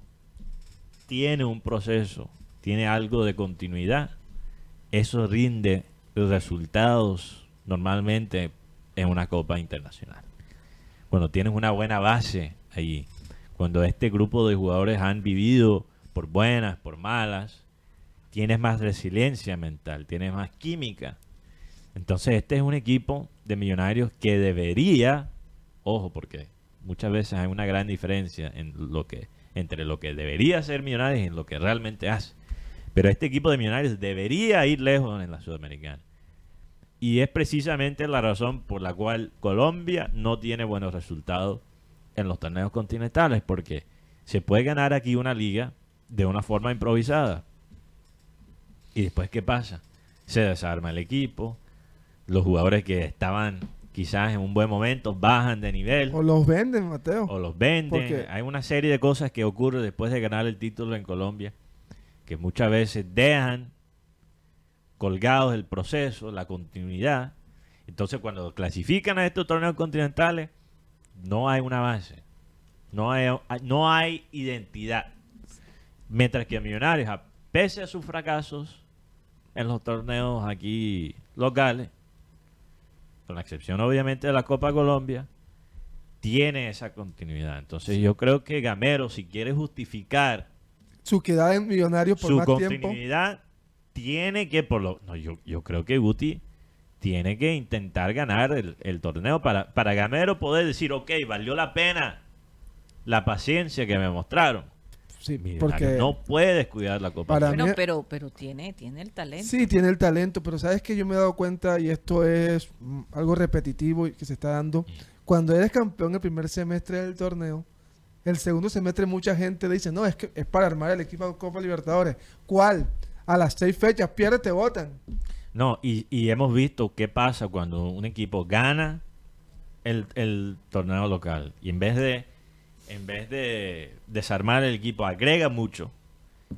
tiene un proceso, tiene algo de continuidad, eso rinde resultados normalmente en una Copa Internacional cuando tienes una buena base allí, cuando este grupo de jugadores han vivido por buenas, por malas, tienes más resiliencia mental, tienes más química. Entonces este es un equipo de millonarios que debería, ojo, porque muchas veces hay una gran diferencia entre lo que debería ser millonarios y lo que realmente hace. Pero este equipo de millonarios debería ir lejos en la Sudamericana. Y es precisamente la razón por la cual Colombia no tiene buenos resultados en los torneos continentales, porque se puede ganar aquí una liga de una forma improvisada. Y después, ¿qué pasa? Se desarma el equipo, los jugadores que estaban quizás en un buen momento bajan de nivel O los venden, Mateo. o los venden. Hay una serie de cosas que ocurren después de ganar el título en Colombia que muchas veces dejan colgados el proceso, la continuidad. Entonces, cuando clasifican a estos torneos continentales, no hay una base, no hay, no hay identidad. Mientras que Millonarios, a- pese a sus fracasos en los torneos aquí locales, con la excepción obviamente de la Copa Colombia, tiene esa continuidad. Entonces yo creo que Gamero, si quiere justificar Su quedada en Millonarios por su más tiempo. continuidad, tiene que, por lo, no, yo, yo creo que Guti tiene que intentar ganar el, el torneo para, para Gamero poder decir, ok, valió la pena la paciencia que me mostraron. Sí, porque no puede descuidar la Copa. Para Colombia. Bueno, mí- pero, pero tiene, tiene el talento. sí tiene el talento, pero sabes que yo me he dado cuenta y esto es mm, algo repetitivo y que se está dando. Cuando eres campeón el primer semestre del torneo, el segundo semestre mucha gente dice, no, es que es para armar el equipo de Copa Libertadores. ¿Cuál? A las seis fechas, pierde, te votan. No, y, y hemos visto qué pasa cuando un equipo gana el, el torneo local y en vez de en vez de desarmar el equipo agrega mucho.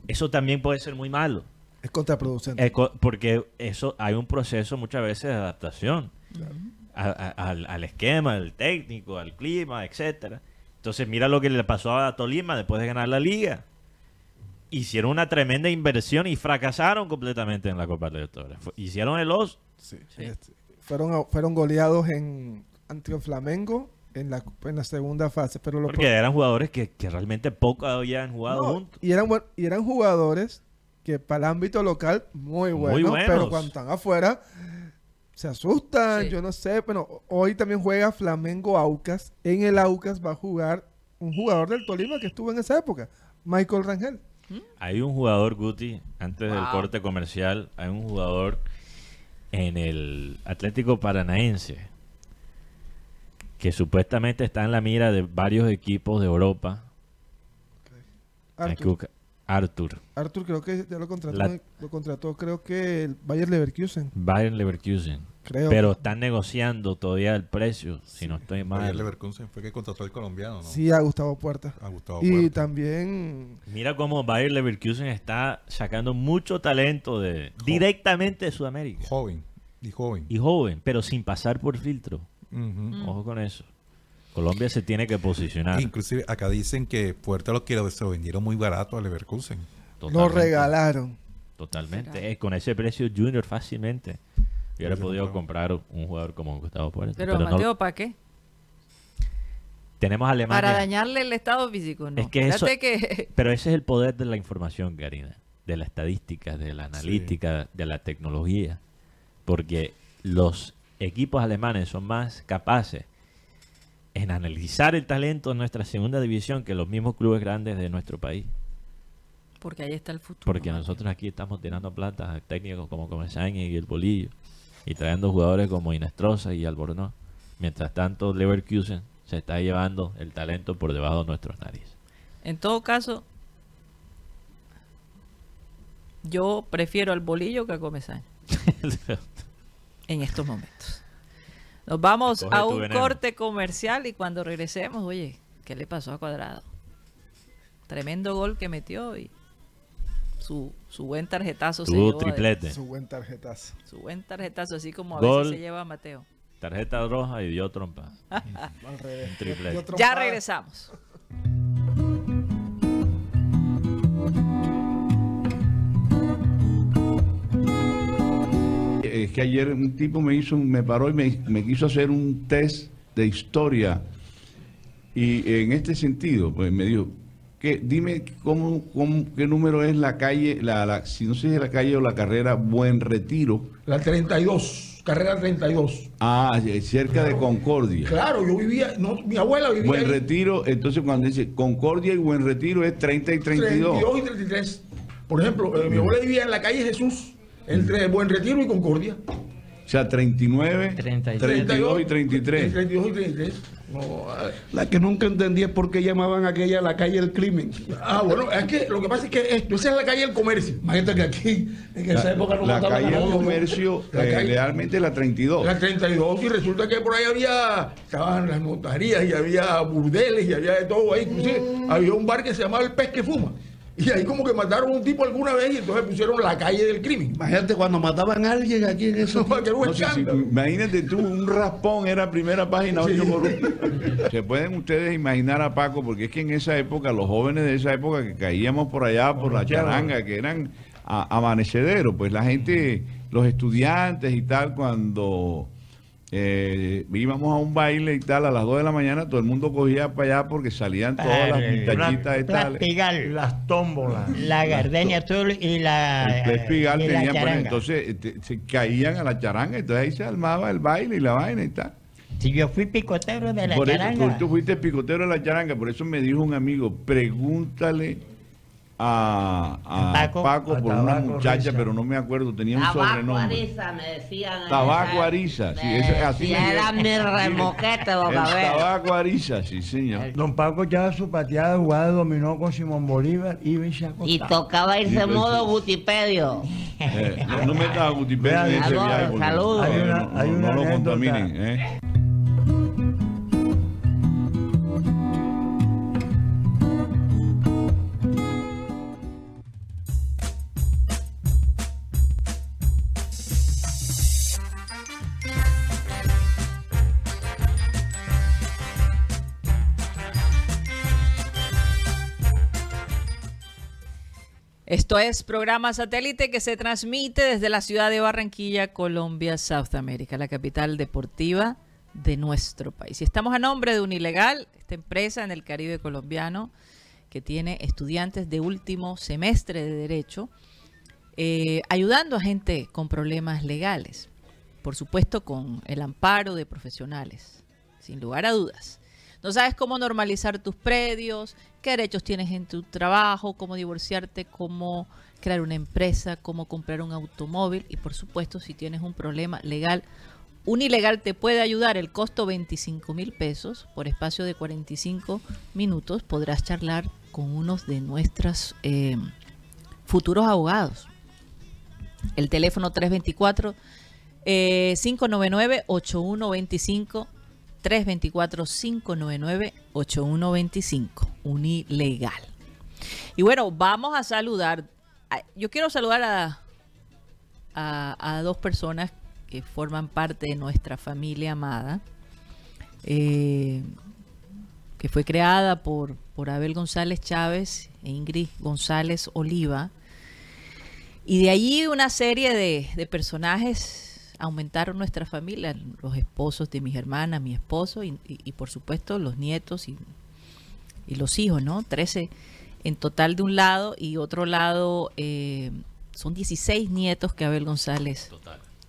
Eso también puede ser muy malo, Es contraproducente. Co- porque eso hay un proceso muchas veces de adaptación a- a- al, al esquema, al técnico, al clima, etcétera. Entonces mira lo que le pasó a Tolima después de ganar la liga. Hicieron una tremenda inversión y fracasaron completamente en la Copa Libertadores. Hicieron el os Sí, este, fueron, fueron goleados en ante Flamengo en la, en la segunda fase. Pero lo Porque eran jugadores que, que realmente poco habían jugado No, juntos. y eran y eran jugadores que para el ámbito local muy Muy buenos, pero cuando están afuera se asustan, Sí. yo no sé, pero hoy también juega Flamengo Aucas. En el Aucas va a jugar un jugador del Tolima que estuvo en esa época, Michael Rangel. Hay un jugador, Guti, antes del corte comercial, hay un jugador en el Atlético Paranaense que supuestamente está en la mira de varios equipos de Europa. Arthur, Arthur, Arthur creo que ya lo contrató, La- lo contrató creo que el Bayer Leverkusen, Bayern Leverkusen. creo. Pero están negociando todavía el precio, si no estoy mal. Leverkusen fue que contrató al colombiano, ¿no? Sí, a Gustavo Puerta. A Gustavo Y Puerta. también Mira cómo Bayer Leverkusen está sacando mucho talento de directamente de Sudamérica. Joven. Y joven. Y joven, pero sin pasar por filtro. Ujú. Ojo con eso. Colombia se tiene que posicionar. Inclusive acá dicen que Puerta lo que lo- se lo vendieron muy barato a Leverkusen. lo Totalmente. regalaron. Totalmente. Eh, con ese precio Junior fácilmente hubiera Hubiese podido comprar un jugador como Gustavo Puerta. Pero, Pero, no- Mateo, ¿para qué? tenemos Alemania. Para dañarle el estado físico, ¿no? Es que eso- que Pero ese es el poder de la información, Karina. De la estadística, de la analítica, de la tecnología. Porque los equipos alemanes son más capaces en analizar el talento en nuestra segunda división que los mismos clubes grandes de nuestro país. porque ahí está el futuro. Porque nosotros aquí estamos tirando plata a técnicos como Comesaña y el Bolillo. Y trayendo jugadores como Inestrosa y Albornoz. Mientras tanto, Leverkusen se está llevando el talento por debajo de nuestros narices. En todo caso, yo prefiero al bolillo que a Comesaña en estos momentos. Nos vamos a un corte comercial y cuando regresemos, oye, ¿qué le pasó a Cuadrado? Tremendo gol que metió y su, su buen tarjetazo se Tuvo llevó. triplete. Su buen tarjetazo. Su buen tarjetazo, así como a Gol. veces se lleva Mateo. Tarjeta roja y dio trompa. Al revés. Un triplete. Dio Ya regresamos. Es que ayer un tipo me hizo, me paró y me, me quiso hacer un test de historia. Y en este sentido, pues me dijo, que dime cómo, cómo- qué número es la calle, la, la- si no sé si es la calle o la carrera Buen Retiro. La 32, carrera 32. Ah, eh, cerca de Concordia. Claro, yo vivía, no, mi abuela vivía Buen ahí. Retiro, entonces cuando dice Concordia y Buen Retiro es 30 y 32. 32 y 33. Por ejemplo, eh, mi abuela vivía en la calle Jesús, entre Buen Retiro y Concordia. O sea, 39, 32 y 33. 32 y 33. No, eh, La que nunca entendí es por qué llamaban aquella la calle del crimen. Ah, bueno, es que lo que pasa es que esto, esa es la calle del comercio. Imagínate que aquí, en esa La, época no la calle del comercio, La eh, calle- realmente la 32. La 32 y resulta que por ahí había, estaban las notarías y había burdeles y había de todo ahí. Inclusive había un bar que se llamaba El Pez que Fuma. Y ahí como que mataron a un tipo alguna vez y entonces pusieron la calle del crimen. Imagínate cuando mataban a alguien aquí en eso. Eso fue que era un No si- imagínate tú, un raspón era primera página, ocho por uno. Se pueden ustedes imaginar a Paco, porque es que en esa época, los jóvenes de esa época que caíamos por allá, por la charanga, que eran amanecederos, pues la gente, los estudiantes y tal, cuando eh, íbamos a un baile y tal, a las 2 de la mañana, todo el mundo cogía para allá porque salían todas las muchachitas y tal. Plastigal, Las tómbolas. la gardenia azul y la, El Pigal y la tenía, pues, entonces eh, te- se caían a la charanga, entonces ahí se armaba el baile y la vaina y tal. Si yo fui picotero de la por eso, charanga. tú fuiste picotero de la charanga, por eso me dijo un amigo, pregúntale a, a Paco. Paco, A por una Tabaco muchacha, pero no me acuerdo, tenía un Tabaco sobrenombre. Ariza, me decían. Tabaco Ariza, sí, ese- así era mi remoquete, boca tabaco Ariza, sí señor. Don Paco echaba su pateada, jugaba dominó con Simón Bolívar, y se acostaba. Y tocaba irse Sí, pues, modo. Gutipedio. Eh, no, no metas a Gutipedio en ese Saludos, viaje. saludos. No, lo contaminen. ¿eh? Esto es programa satélite que se transmite desde la ciudad de Barranquilla, Colombia, South America, la capital deportiva de nuestro país. Y estamos a nombre de Unilegal, esta empresa en el Caribe colombiano que tiene estudiantes de último semestre de Derecho, eh, ayudando a gente con problemas legales, por supuesto con el amparo de profesionales, sin lugar a dudas. No sabes cómo normalizar tus predios, qué derechos tienes en tu trabajo, cómo divorciarte, cómo crear una empresa, cómo comprar un automóvil y por supuesto si tienes un problema legal, Unilegal te puede ayudar. El costo 25 mil pesos por espacio de 45 minutos. Podrás charlar con unos de nuestros eh, futuros abogados. El teléfono 324 eh, 599 8125 324-599-8125, Unilegal. Y bueno, vamos a saludar. Yo quiero saludar a, a, dos personas que forman parte de nuestra familia amada, eh, que fue creada por, por Abel González Chávez e Ingrid González Oliva. Y de allí una serie de personajes aumentaron nuestra familia, los esposos de mis hermanas, mi esposo y, y- y por supuesto los nietos y, y los hijos, ¿no? 13 en total de un lado y otro lado eh, son 16 nietos que Abel González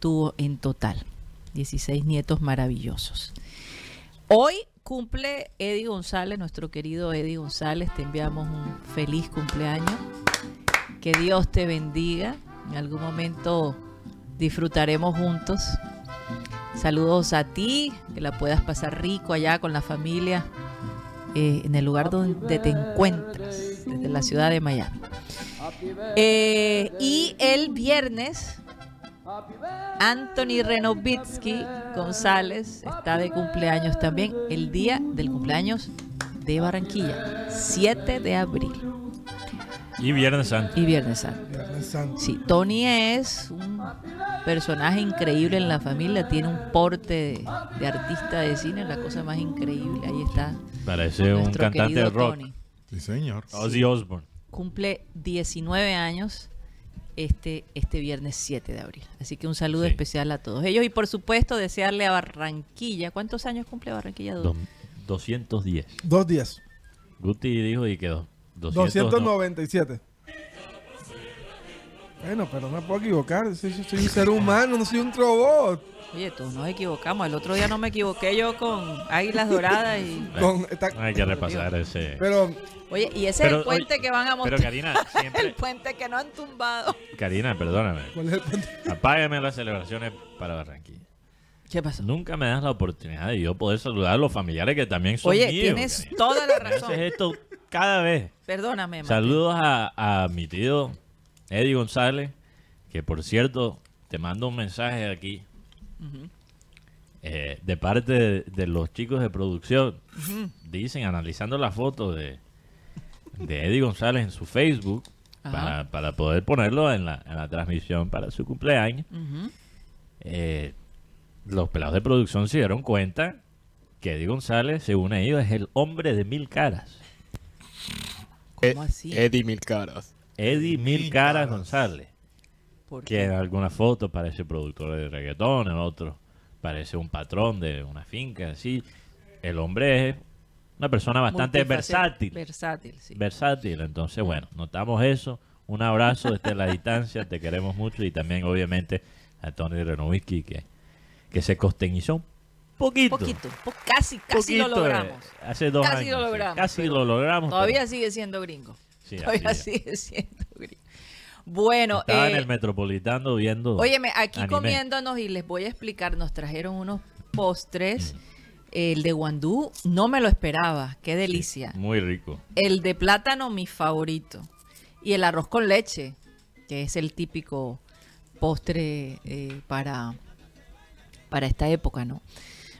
tuvo en total. 16 nietos maravillosos. Hoy cumple Eddie González, nuestro querido Eddie González. Te enviamos un feliz cumpleaños. Que Dios te bendiga. En algún momento disfrutaremos juntos. Saludos a ti, que la puedas pasar rico allá con la familia, eh, en el lugar donde te encuentras, desde la ciudad de Miami. Eh, y el viernes, Anthony Renovitsky González está de cumpleaños también, el día del cumpleaños de Barranquilla, 7 de abril. Y Viernes Santo. Y Viernes Santo. Viernes Santo. Sí, Tony es un personaje increíble en la familia, tiene un porte de, de artista de cine, la cosa más increíble. Ahí está. Parece un cantante de rock. Tony. Sí, señor. Ozzy Osbourne. Cumple 19 años este, este viernes 7 de abril. Así que un saludo Sí. especial a todos ellos. Y por supuesto, desearle a Barranquilla. ¿Cuántos años cumple Barranquilla? Dos- 210. Dos días. Guti dijo y quedó. 200 no. 297. Bueno, pero no me puedo equivocar. Soy, soy un ser humano, no soy un robot. Oye, todos nos equivocamos. El otro día no me equivoqué yo con Águilas Doradas y... Con- está- Hay que repasar ese. pero Oye, y ese es el puente oye, que van a montar. Pero Karina, el puente que no han tumbado. Karina, perdóname. ¿cuál es el punto? Apágame las celebraciones para Barranquilla. ¿Qué pasó? Nunca me das la oportunidad de yo poder saludar a los familiares que también son Oye, míos. tienes Karina. toda la razón. haces esto cada vez. Perdóname. Saludos a, a mi tío Eddie González, que por cierto, te mando un mensaje aquí eh, de parte de, de los chicos de producción. Dicen, analizando la foto de, de Eddie González en su Facebook, para, para poder ponerlo en la, en la transmisión para su cumpleaños, eh, los pelados de producción se dieron cuenta que Eddie González, según ellos, es el hombre de mil caras. ¿Cómo así? Eddie Mil Caras. Eddie Mil Caras González. ¿Por que en algunas fotos parece productor de reggaetón, en otros parece un patrón de una finca, así. El hombre es una persona bastante versátil. Versátil, sí. Versátil, entonces bueno, notamos eso. Un abrazo desde la distancia, te queremos mucho y también obviamente a Tony Renovisky que, que se costeñizó un poquito. Poquito, po- casi, casi lo eh, logramos. hace dos Casi años. lo logramos, Casi lo logramos. Todavía pero sigue siendo gringo. Sí, Todavía sigue siendo gringo. Bueno, estaba en eh, el Metropolitano viendo. óyeme, aquí anime. comiéndonos y les voy a explicar, nos trajeron unos Mm. postres. El de guandú no me lo esperaba, qué delicia. Muy rico. El de plátano, mi favorito. Y el arroz con leche, que es el típico postre eh, para, para esta época, ¿no?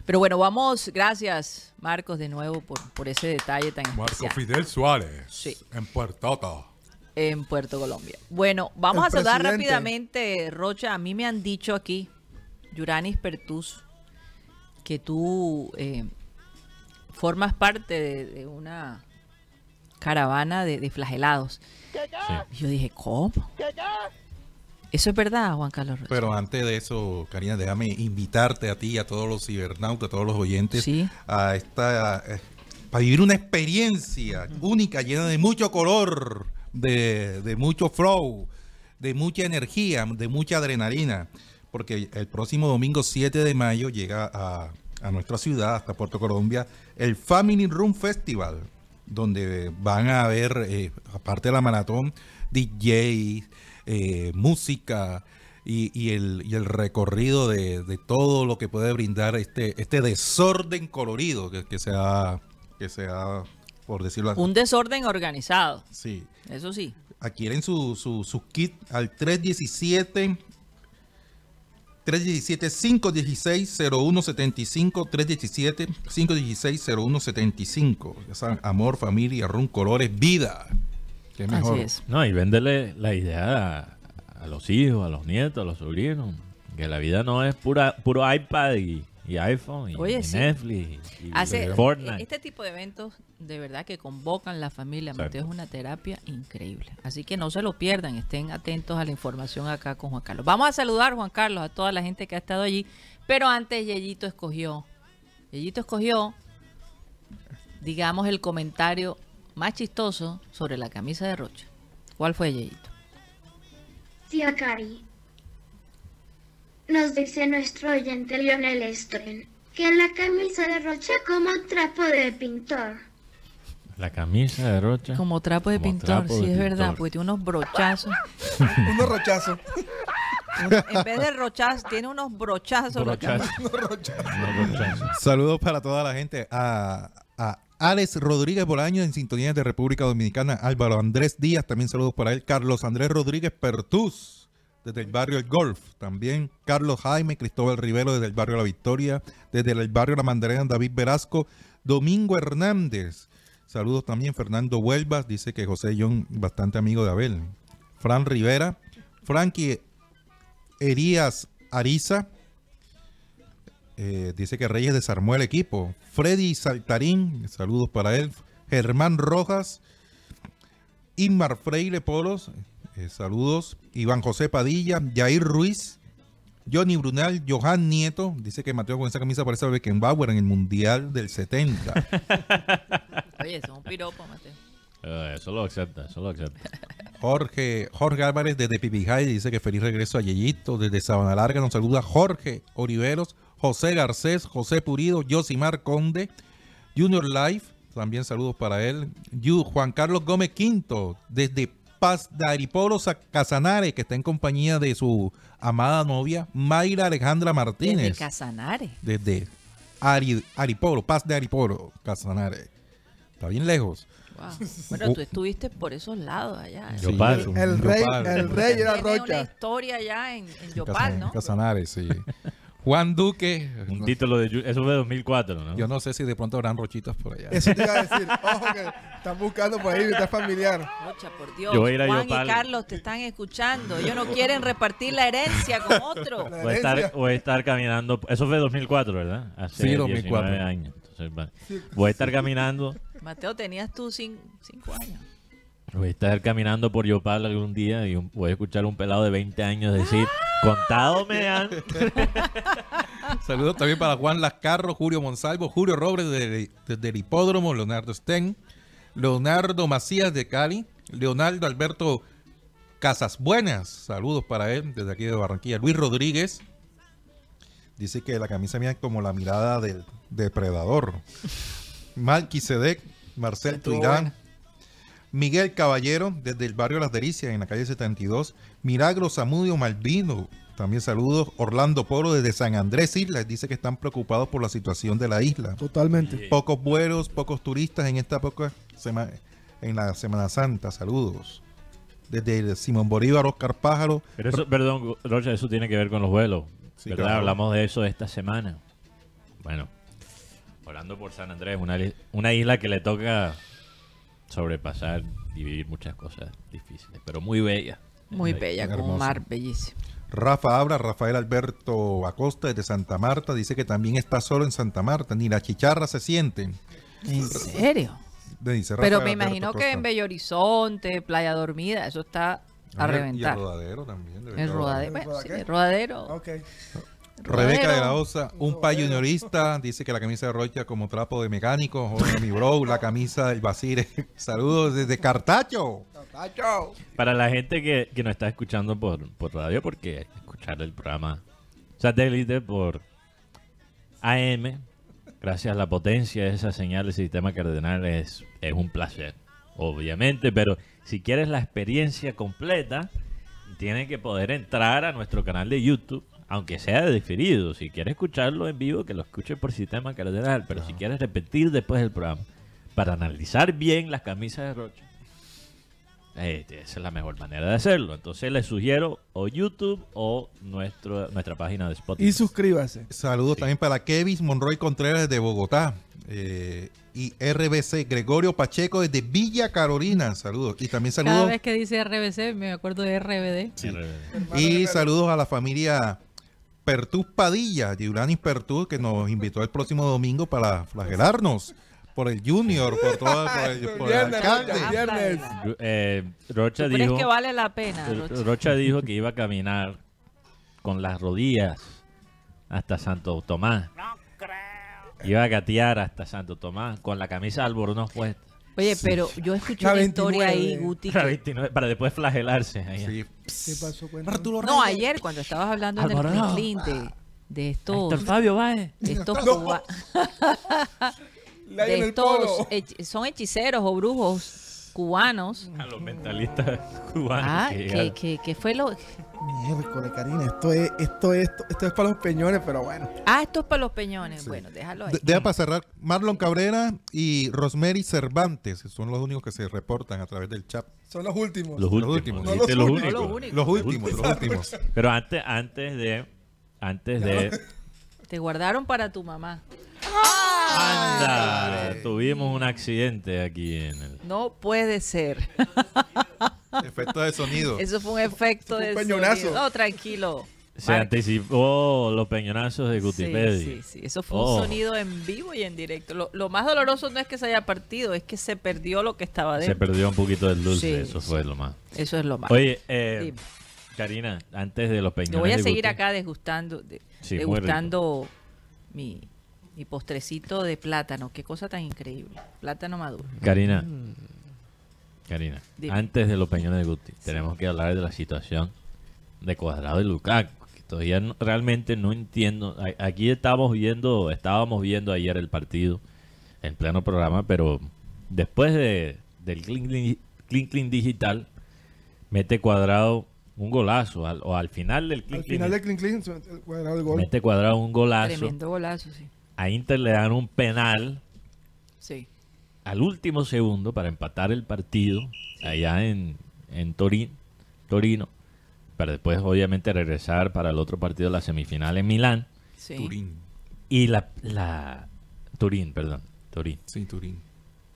Pero bueno, vamos, gracias Marcos de nuevo por, por ese detalle tan Marco especial Fidel Suárez. Sí. En Puerto Rico. en Puerto Colombia. Bueno, vamos El a saludar presidente. rápidamente, Rocha. A mí me han dicho aquí, Yuranis Pertus, que tú eh, formas parte de, de una caravana de, de flagelados. Y yo dije, ¿cómo? Eso es verdad, Juan Carlos Rocha. Pero antes de eso, Karina, déjame invitarte a ti y a todos los cibernautas, a todos los oyentes, a esta eh, para vivir una experiencia única, llena de mucho color, de, de mucho flow, de mucha energía, de mucha adrenalina. Porque el próximo domingo 7 de mayo llega a, a nuestra ciudad, hasta Puerto Colombia, el Family Room Festival, donde van a haber, eh, aparte de la maratón, DJ, eh, música y, y el, y el recorrido de, de todo lo que puede brindar este, este desorden colorido que, que se ha, que se ha, por decirlo así. Un desorden organizado. Sí. Eso sí. Adquieren su, su, su kit al 317 317-516-0175, 317-516-0175. Ya saben, amor, familia, rum, colores, vida. Qué mejor. No, y véndele la idea a, a los hijos, a los nietos, a los sobrinos, que la vida no es pura puro iPad y, y iPhone y, Oye, y sí. Netflix y, Hace, Fortnite. Este tipo de eventos de verdad que convocan la familia. Mateo es una terapia increíble. Así que no se lo pierdan, estén atentos a la información acá con Juan Carlos. Vamos a saludar, Juan Carlos, a toda la gente que ha estado allí. Pero antes Yeyito escogió, Yeyito escogió, digamos, el comentario más chistoso sobre la camisa de Rocha. ¿Cuál fue Yeyito? Tía Cari. Nos dice nuestro oyente Lionel Estren que la camisa de Rocha como trapo de pintor. La camisa de Rocha. Como trapo de Como pintor, trapo sí de es verdad, porque tiene unos brochazos. Unos rochazos. En vez de rochazos, tiene unos brochazos. Saludos para toda la gente. A, a Alex Rodríguez Bolaño en sintonía de República Dominicana. Álvaro Andrés Díaz, también saludos para él. Carlos Andrés Rodríguez Pertús, desde el barrio El Golf. También Carlos Jaime, Cristóbal Rivero, desde el barrio La Victoria. Desde el barrio La Mandarena, David Velasco. Domingo Hernández. Saludos también Fernando Huelvas. Dice que José John, bastante amigo de Abel. Fran Rivera. Frankie Erías Ariza. Eh, dice que Reyes desarmó el equipo. Freddy Saltarín, saludos para él. Germán Rojas. Inmar Freire Polos, eh, saludos. Iván José Padilla. Jair Ruiz. Johnny Brunal. Johan Nieto. Dice que Mateo con esa camisa parece a Beckenbauer en el Mundial del 70. Oye, eso es un piropo, Mateo. Eh, eso lo acepta, eso lo acepta. Jorge, Jorge Álvarez desde Pipijay dice que feliz regreso a Yeyito. Desde Sabana Larga nos saluda Jorge Oliveros, José Garcés, José Purido, Josimar Conde, Junior Life, también saludos para él. Juan Carlos Gómez Quinto desde Paz de Aripolo Sa- Casanare, que está en compañía de su amada novia, Mayra Alejandra Desde Martínez. Casanare. Desde Ari- Aripolo, Paz de Aripolo, Casanare. Está bien lejos. Wow. Bueno, tú estuviste por esos lados allá. ¿eh? Sí, un El rey, Yopal. el rey era Tiene una Rocha. historia allá en, en Yopal, Casan- ¿no? Casanare, sí. Juan Duque. Un título de... Eso fue 2004, ¿no? Yo no sé si de pronto habrán rochitas por allá. Eso te iba a decir. Ojo que están buscando por ahí, está familiar. Rocha, por Dios. Yo voy a ir a Juan Yopal. y Carlos te están escuchando. Ellos no quieren repartir la herencia con otro. Voy a, estar, voy a estar caminando. Eso fue 2004, ¿verdad? Hace Sí, 2004. 19 años. Entonces, va- voy a estar caminando. Mateo, tenías tú cin- cinco años. Voy a estar caminando por Yopal algún día y un- voy a escuchar a un pelado de 20 años decir: Contado me han. Saludos también para Juan Lascarro, Julio Monsalvo, Julio Robles de- desde el hipódromo, Leonardo Sten, Leonardo Macías de Cali, Leonardo Alberto Casas Buenas, saludos para él desde aquí de Barranquilla, Luis Rodríguez, dice que la camisa mía es como la mirada del depredador, Malquisedec, Marcel Tuirán. Miguel Caballero, desde el barrio Las Delicias, en la calle 72. Milagro Zamudio Malvino, también saludos. Orlando Poro, desde San Andrés Islas, dice que están preocupados por la situación de la isla. Totalmente. Pocos vuelos, pocos turistas en esta época, sema- en la Semana Santa. Saludos. Desde Simón Bolívar, Oscar Pájaro. Pero eso, perdón, Rocha, eso tiene que ver con los vuelos. Sí, ¿Verdad? claro. Hablamos de eso esta semana. Bueno, orando por San Andrés, una isla que le toca sobrepasar y vivir muchas cosas difíciles, pero muy bella. Muy bella, con un mar bellísimo. Rafa Abra, Rafael Alberto Acosta desde Santa Marta, dice que también está solo en Santa Marta, ni la chicharra se sienten. ¿En serio? Dice Pero me Alberto imagino que en Bello Horizonte, Playa Dormida, eso está a Ah, y el- reventar. Y el rodadero también. debe El rodadero, ¿El bueno, sí, el rodadero. Ok. Rebeca de la. Osa, un pay juniorista, dice que la camisa de Rocha como trapo de mecánico, joder, mi bro, la camisa del Basire. Saludos desde Cartacho. Tacho. Para la gente que, que nos está escuchando por, por radio, porque escuchar el programa satélite por AM, gracias a la potencia de esa señal del sistema cardenal, es, es un placer, obviamente, pero si quieres la experiencia completa, tienes que poder entrar a nuestro canal de YouTube, aunque sea de diferido. Si quieres escucharlo en vivo, que lo escuches por sistema cardenal, pero si quieres repetir después del programa, para analizar bien las camisas de Rocha, eh, esa es la mejor manera de hacerlo. Entonces les sugiero o YouTube o nuestro, nuestra página de Spotify. Y suscríbase. Saludos también para Kevin Monroy Contreras de Bogotá. eh, y RBC Gregorio Pacheco desde Villa Carolina. Saludos. Y también Cada saludos. vez que dice RBC me acuerdo de RBD. Y saludos a la familia Pertús Padilla, Yuranis Pertús, que nos invitó el próximo domingo para flagelarnos por el Junior, por todo por el, por el Viernes, alcalde. Rocha, viernes. Eh, Rocha ¿Tú crees dijo, que vale la pena, Ro- Rocha? Rocha dijo que iba a caminar con las rodillas hasta Santo Tomás. Iba a gatear hasta Santo Tomás con la camisa de albornoz puesta. Oye, pero yo escuché La una historia 29. ahí, Guti. La que- 29, para después flagelarse. Sí. ¿Qué pasó? Cuéntame. Arturo No, ayer cuando estabas hablando en el Albornoz. Clean de, de estos, Héctor Fabio de estos, No. de estos son hechiceros o brujos cubanos. A los mentalistas cubanos. Ah, que que, fue lo... Miércoles, Karina, esto es, esto, es, esto, esto es para los peñones, pero bueno. Ah, esto es para los peñones. Bueno, déjalo ahí. De- Deja para cerrar, Marlon Cabrera y Rosemary Cervantes son los únicos que se reportan a través del chat. Son los últimos. Los Los últimos. últimos. No dijiste los los únicos. los únicos. Los últimos, los últimos. Pero antes, antes de. Antes de. Te guardaron para tu mamá. Anda, tuvimos un accidente aquí en el. No puede ser. Efecto de sonido. Eso fue un efecto Fue de un peñonazo. sonido. No, tranquilo. Se anticipó los peñonazos de Sí, Gutipedia. sí, sí. Eso fue Oh, un sonido en vivo y en directo. Lo, lo más doloroso no es que se haya partido, es que se perdió lo que estaba Se dentro. perdió un poquito del dulce, Sí, eso fue lo más. Eso es lo malo. Oye, eh. Karina, antes de los peñones. Yo voy a de seguir acá degustando, de- Sí, degustando mi, mi postrecito de plátano. Qué cosa tan increíble. Plátano maduro. Karina, Karina, Dime. antes de los peñones de Guti, tenemos que hablar de la situación de Cuadrado y Lukaku. todavía no- realmente no entiendo. Aquí estamos viendo, estábamos viendo ayer el partido en pleno programa, pero después de, del Clean Clean- Clean Clean Digital, mete cuadrado un golazo, al- o al final del Al final el del gol. mete cuadrado un golazo. Tremendo golazo, sí. A Inter le dan un penal Sí. al último segundo para empatar el partido allá en, en Torín, Torino, para después obviamente regresar para el otro partido de la semifinal en Milán. Sí. Turín. Y la, la Turín, perdón, Turín. Sí, Turín.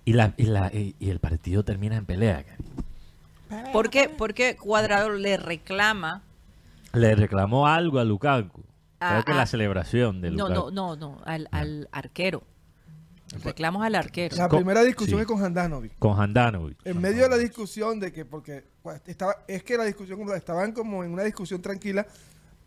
Y, la, y, la- y- y el partido termina en pelea. Cari. ¿Por qué, por qué Cuadrado le reclama? Le reclamó algo a Lukaku. Ah, Creo que ah. la celebración de No, no, no, no, al, al arquero. Reclamos al arquero. La Con- primera discusión sí. es con Handanovic. Con Handanovic. En medio de la discusión de que, porque pues, estaba, es que la discusión, como estaban como en una discusión tranquila,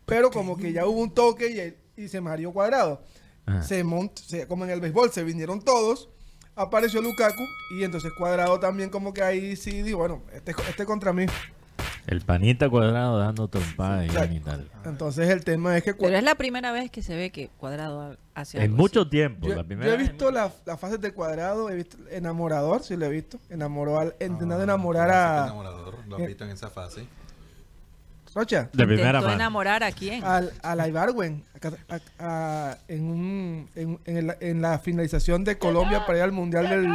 pero como que ya hubo un toque y, él- y se mareó cuadrado. Ajá. Se mont, se- como en el béisbol, se vinieron todos, apareció Lukaku y entonces cuadrado también como que ahí sí dijo, bueno, este, este contra mí. El panita cuadrado dando trompadas y Claro. y tal. Entonces el tema es que Pero es la primera vez que se ve que Cuadrado ha- hace En algo mucho así. tiempo. yo, la yo primera he vez- visto la- las fases de cuadrado, he visto enamorador, sí lo he visto, enamoró al, intentando enamorar a Enamorador, lo eh, han visto en esa fase. Rocha. De primera mano. enamorar a quién? al, al Ibarwen acá- a- a- en, un, en, en el- en la finalización de Colombia para ir al Mundial del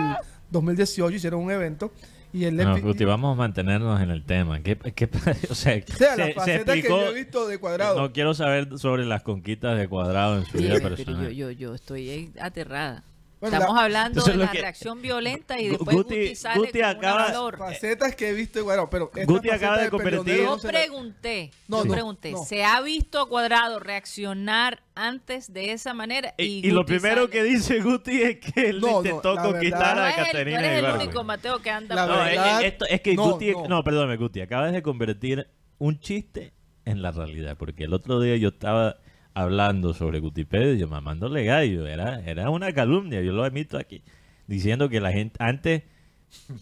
2018 hicieron un evento y le No, Guti, vamos a mantenernos en el tema. ¿Qué, qué, o sea, o sea, se- la se faceta que explicó- yo he visto de cuadrado No quiero saber sobre las conquistas de cuadrado en su Sí, vida personal. yo, yo, yo estoy aterrada. Bueno, Estamos la- hablando de la que- reacción violenta y después Guti- Guti, sale Guti con acaba- flor. facetas que he visto bueno pero Guti acaba de convertir- Yo no pregunté, No, yo no, pregunté, no. ¿se ha visto a Cuadrado reaccionar antes de esa manera? Y, y lo primero sale. que dice Guti es que él No, no, intentó conquistar verdad- No a es el, Caterina eres el Ibargüen. único Mateo que anda La No, es, verdad- es- esto- es que no, Guti, no. no. perdóname, Guti, acabas de convertir un chiste en la realidad, porque el otro día yo estaba hablando sobre Gutipedia, mamándole gallo, era, era una calumnia, yo lo admito aquí, diciendo que la gente, antes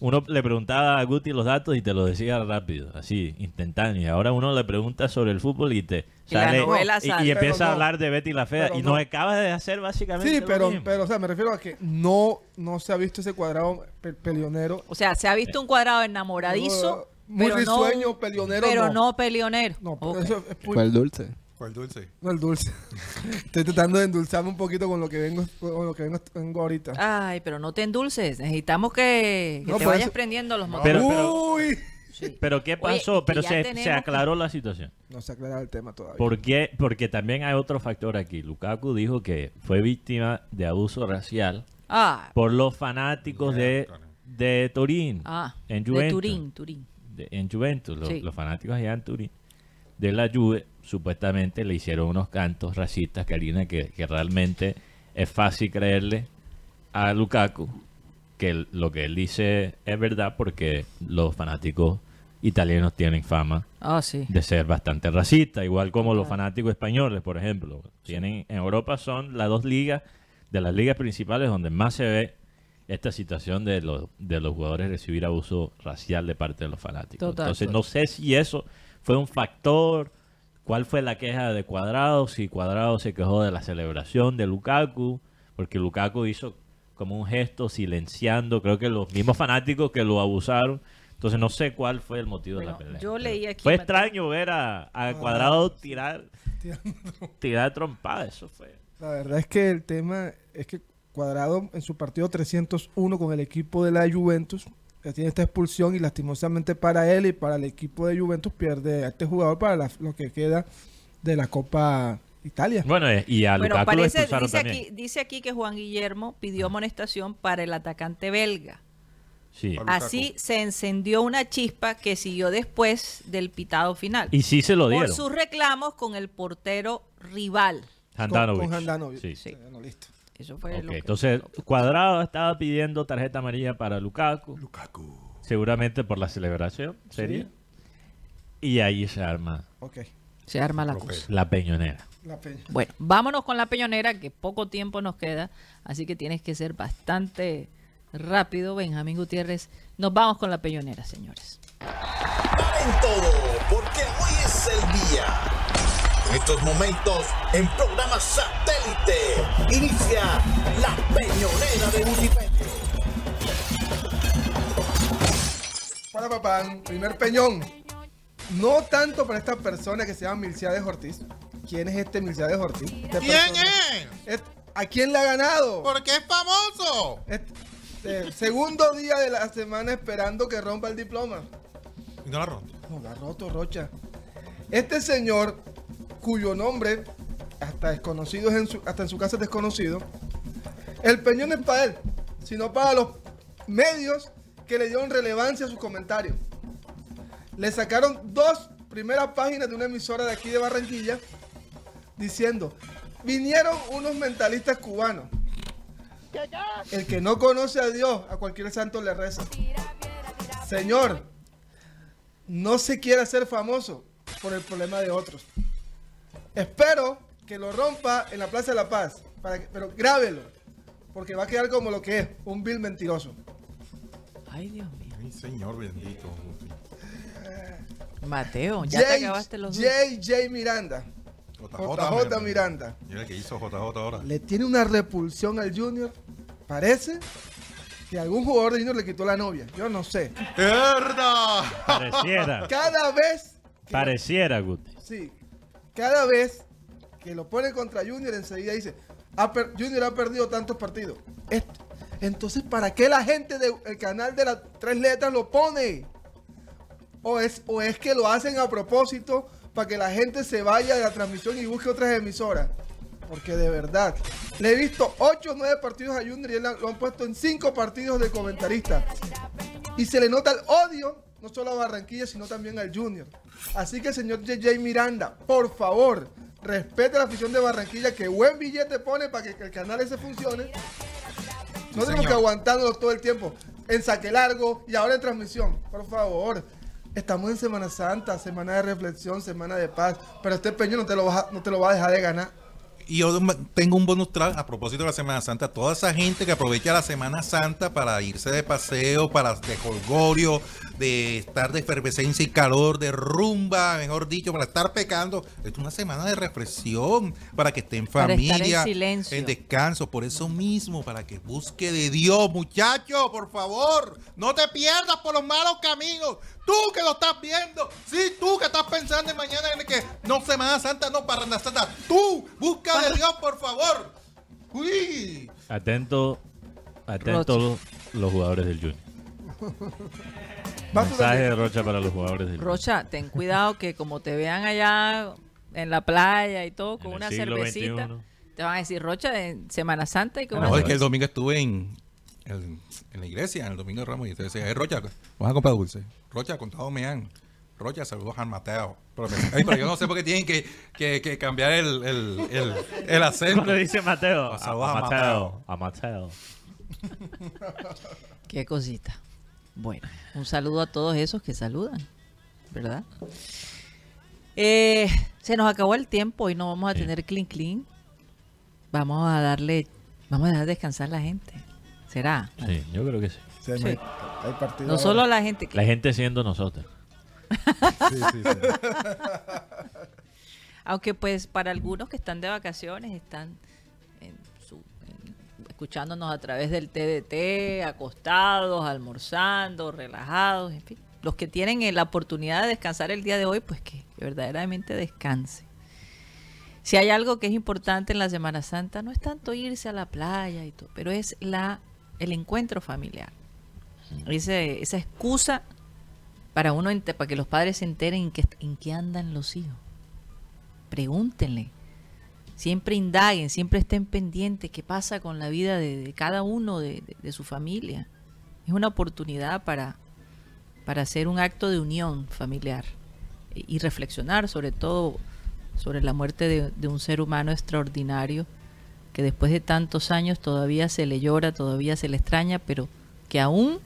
uno le preguntaba a Guti los datos y te lo decía rápido, así, instantáneo, y ahora uno le pregunta sobre el fútbol y te Y la sale novela y, y empieza Pero a hablar de Betty la Fea, Pero y no. nos acabas de hacer básicamente sí lo pero mismo. pero o sea me refiero a que no no se ha visto ese cuadrado pe- peleonero O sea, se ha visto un Cuadrado enamoradizo, muy pero risueño no, peleonero pero no. no, peleonero. no Ok. eso es pu- ¿Cuál dulce? ¿Cuál dulce? no el dulce estoy tratando de endulzarme un poquito con lo que vengo con lo que vengo, vengo ahorita Ay, pero no te endulces. Necesitamos que, que No, te por vayas eso- prendiendo los motores. Pero- uy Sí. Pero ¿qué pasó? pero se, se que- aclaró la situación. no se ha aclarado el tema todavía ¿Por qué? Porque también hay otro factor aquí. Lukaku dijo que fue víctima de abuso racial Ah, por los fanáticos de, de Turín. ah, en de Juventus. Turín, Turín. de- en Juventus, los, Sí. los fanáticos allá en Turín. De la Juve, supuestamente le hicieron unos cantos racistas, Karina, que, que realmente es fácil creerle a Lukaku que lo que él dice es verdad porque los fanáticos italianos tienen fama Ah, sí. de ser bastante racista, igual como los fanáticos españoles, por ejemplo. Tienen en Europa son las dos ligas de las ligas principales donde más se ve esta situación de los de los jugadores recibir abuso racial de parte de los fanáticos. Total. Entonces no sé si eso fue un factor, cuál fue la queja de Cuadrado, si Cuadrado se quejó de la celebración de Lukaku, porque Lukaku hizo como un gesto silenciando, creo que los mismos fanáticos que lo abusaron. Entonces no sé cuál fue el motivo de la pelea. yo pero leí aquí, Fue Mateo. extraño ver a, a Cuadrado tirar tirar trompada, eso fue. La verdad es que el tema es que Cuadrado en su partido 301 con el equipo de la Juventus ya tiene esta expulsión y lastimosamente para él y para el equipo de Juventus pierde a este jugador para la- lo que queda de la Copa Italia. Bueno, eh, y a Bueno, Lukaku lo parece, expulsaron dice también. aquí, dice aquí que Juan Guillermo pidió amonestación para el atacante belga. Sí. Así se encendió una chispa que siguió después del pitado final. Y sí se lo Por dieron. sus reclamos con el portero rival. Handanovic. Con, con Handanovic. Sí. Sí. Bueno, listo. Eso fue Ok, lo que... entonces Cuadrado estaba pidiendo tarjeta amarilla para Lukaku. Seguramente por la celebración, sería. Y ahí se arma Ok. Se arma la cosa. la peñonera. La peña. Bueno, vámonos con la peñonera, que poco tiempo nos queda, así que tienes que ser bastante rápido, Benjamín Gutiérrez. Nos vamos con la peñonera, señores. en todo, porque hoy es el día. En estos momentos, en programa satélite, inicia la peñonera de Wikipedia. Para papá, primer peñón. No tanto para esta persona que se llama Milciades Ortiz. ¿Quién es este Milciades Ortiz? Este ¿Quién persona- es? ¿A quién le ha ganado? Porque es famoso. Este- eh, segundo día de la semana esperando que rompa el diploma. Y no la rompe. No, la ha roto, Rocha. Este señor, cuyo nombre hasta desconocido es en su, hasta en su casa es desconocido, el peñón no es para él, sino para los medios que le dieron relevancia a sus comentarios. Le sacaron dos primeras páginas de una emisora de aquí de Barranquilla diciendo, vinieron unos mentalistas cubanos. El que no conoce a Dios, a cualquier santo le reza. Señor, no se quiere hacer famoso por el problema de otros. Espero que lo rompa en la Plaza de la Paz, para que- pero grábelo, porque va a quedar como lo que es, un vil mentiroso. Ay, Dios mío. Ay, señor bendito. Mateo, ya te J- acabaste los dos. JJ Miranda. JJ Miranda. Mira que hizo JJ ahora. Le tiene una repulsión al Junior. Parece que algún jugador de Junior le quitó la novia. Yo no sé. ¡Verdad! Pareciera. Cada vez, Pareciera, Guti. sí, cada vez que lo pone contra Junior, enseguida dice, "Ha per- Junior ha perdido tantos partidos. Esto. Entonces, ¿para qué la gente del canal de las tres letras lo pone? O es, o es que lo hacen a propósito para que la gente se vaya de la transmisión y busque otras emisoras. Porque de verdad, le he visto 8 o 9 partidos a Junior y él lo han puesto en 5 partidos de comentarista. Y se le nota el odio, no solo a Barranquilla, sino también al Junior. Así que, señor JJ Miranda, por favor, respete la afición de Barranquilla, que buen billete pone para que, el canal ese funcione. No tenemos señor. que aguantarlo todo el tiempo. En saque largo y ahora en transmisión. Por favor. Estamos en Semana Santa, semana de reflexión, semana de paz. Pero este peño no te lo, vas a- no te lo va a dejar de ganar. Y yo tengo un bonus track a propósito de la Semana Santa. Toda esa gente que aprovecha la Semana Santa para irse de paseo, para de colgorio, de estar de efervescencia y calor, de rumba, mejor dicho, para estar pecando. Es una semana de reflexión, para que esté en Para estar en familia, silencio. en descanso. Por eso mismo, para que busque de Dios, muchacho, por favor. No te pierdas por los malos caminos. Tú que lo estás viendo. Sí, tú que estás pensando en mañana en que no Semana Santa, no Parranda Santa. Tú, busca de Dios, por favor. Uy. Atento, atento los, los jugadores del Junior. Mensaje de Rocha para los jugadores del Junior. Rocha, ten cuidado que como te vean allá en la playa y todo con En una cervecita, XXI. te van a decir Rocha en Semana Santa y con No, una es que el domingo estuve en, en, en la iglesia, en el domingo de Ramos, y entonces decía, "Eh, Rocha, vas a comprar dulce. Rocha, contado me han. Rocha, saludos al Mateo. Pero, me- ay, pero yo no sé por qué tienen que, que- que cambiar el, el, el, el acento. Cuando dice Mateo, saludos a a Mateo, a Mateo. Qué cosita. Bueno, un saludo a todos esos que saludan, ¿verdad? Eh, se nos acabó el tiempo y no vamos a tener clean clean. Vamos a darle, vamos a dejar descansar a la gente. ¿Será? Sí, yo creo que sí. Sí, hay- No ahora. solo la gente que La gente siendo nosotros. Sí, sí, sí. Aunque pues para algunos que están de vacaciones están en su- en- escuchándonos a través del TDT, acostados, almorzando, relajados, en fin. Los que tienen eh, la oportunidad de descansar el día de hoy, pues que verdaderamente descanse. Si hay algo que es importante en la Semana Santa, no es tanto irse a la playa y todo, pero es la el encuentro familiar. Ese- esa excusa para uno para que los padres se enteren en qué, en qué andan los hijos. Pregúntenle. Siempre indaguen, siempre estén pendientes qué pasa con la vida de, cada uno de, de- su familia. Es una oportunidad para, para hacer un acto de unión familiar y, y reflexionar sobre todo sobre la muerte de un ser humano extraordinario que después de tantos años todavía se le llora, todavía se le extraña, pero que aún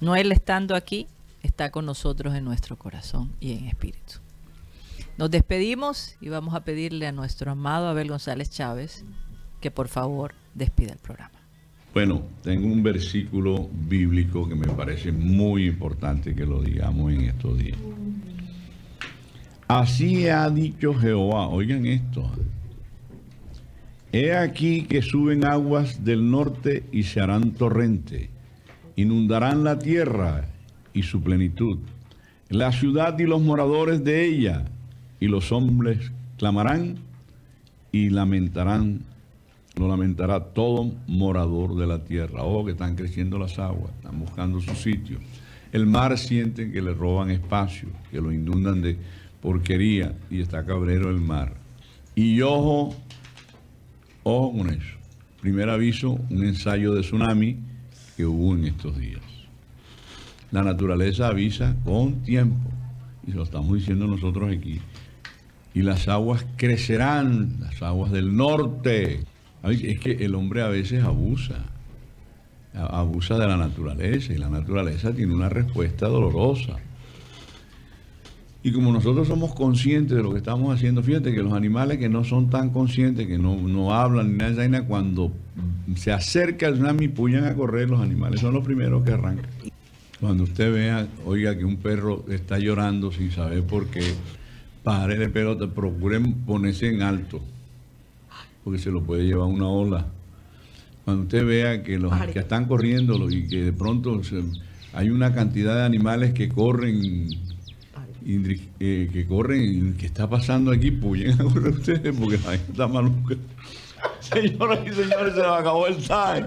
no él estando aquí, está con nosotros en nuestro corazón y en espíritu. Nos despedimos y vamos a pedirle a nuestro amado Abel González Chávez que por favor despida el programa. Bueno, tengo un versículo bíblico que me parece muy importante que lo digamos en estos días. Así ha dicho Jehová, oigan esto. He aquí que suben aguas del norte y se harán torrente, inundarán la tierra y su plenitud, la ciudad y los moradores de ella, y los hombres clamarán y lamentarán, lo lamentará todo morador de la tierra. Oh, que están creciendo las aguas, están buscando su sitio. El mar sienten que le roban espacio, que lo inundan de porquería y está cabrero el mar. Y ojo, ojo con eso. Primer aviso, un ensayo de tsunami que hubo en estos días. La naturaleza avisa con tiempo, y se lo estamos diciendo nosotros aquí. Y las aguas crecerán, las aguas del norte. Es que el hombre a veces abusa, abusa de la naturaleza, y la naturaleza tiene una respuesta dolorosa. Y como nosotros somos conscientes de lo que estamos haciendo, fíjate que los animales que no son tan conscientes, que no, no hablan ni nada, cuando se acerca el tsunami, puyan a correr, los animales son los primeros que arrancan. Cuando usted vea, oiga que un perro está llorando sin saber por qué, pare de pelota, procuren ponerse en alto, porque se lo puede llevar una ola. Cuando usted vea que los que están corriendo y que de pronto se- hay una cantidad de animales que corren, indri- eh, que corren, y que está pasando aquí, puyen a correr ustedes porque la gente está maluca. Señoras y señores, se nos acabó el time.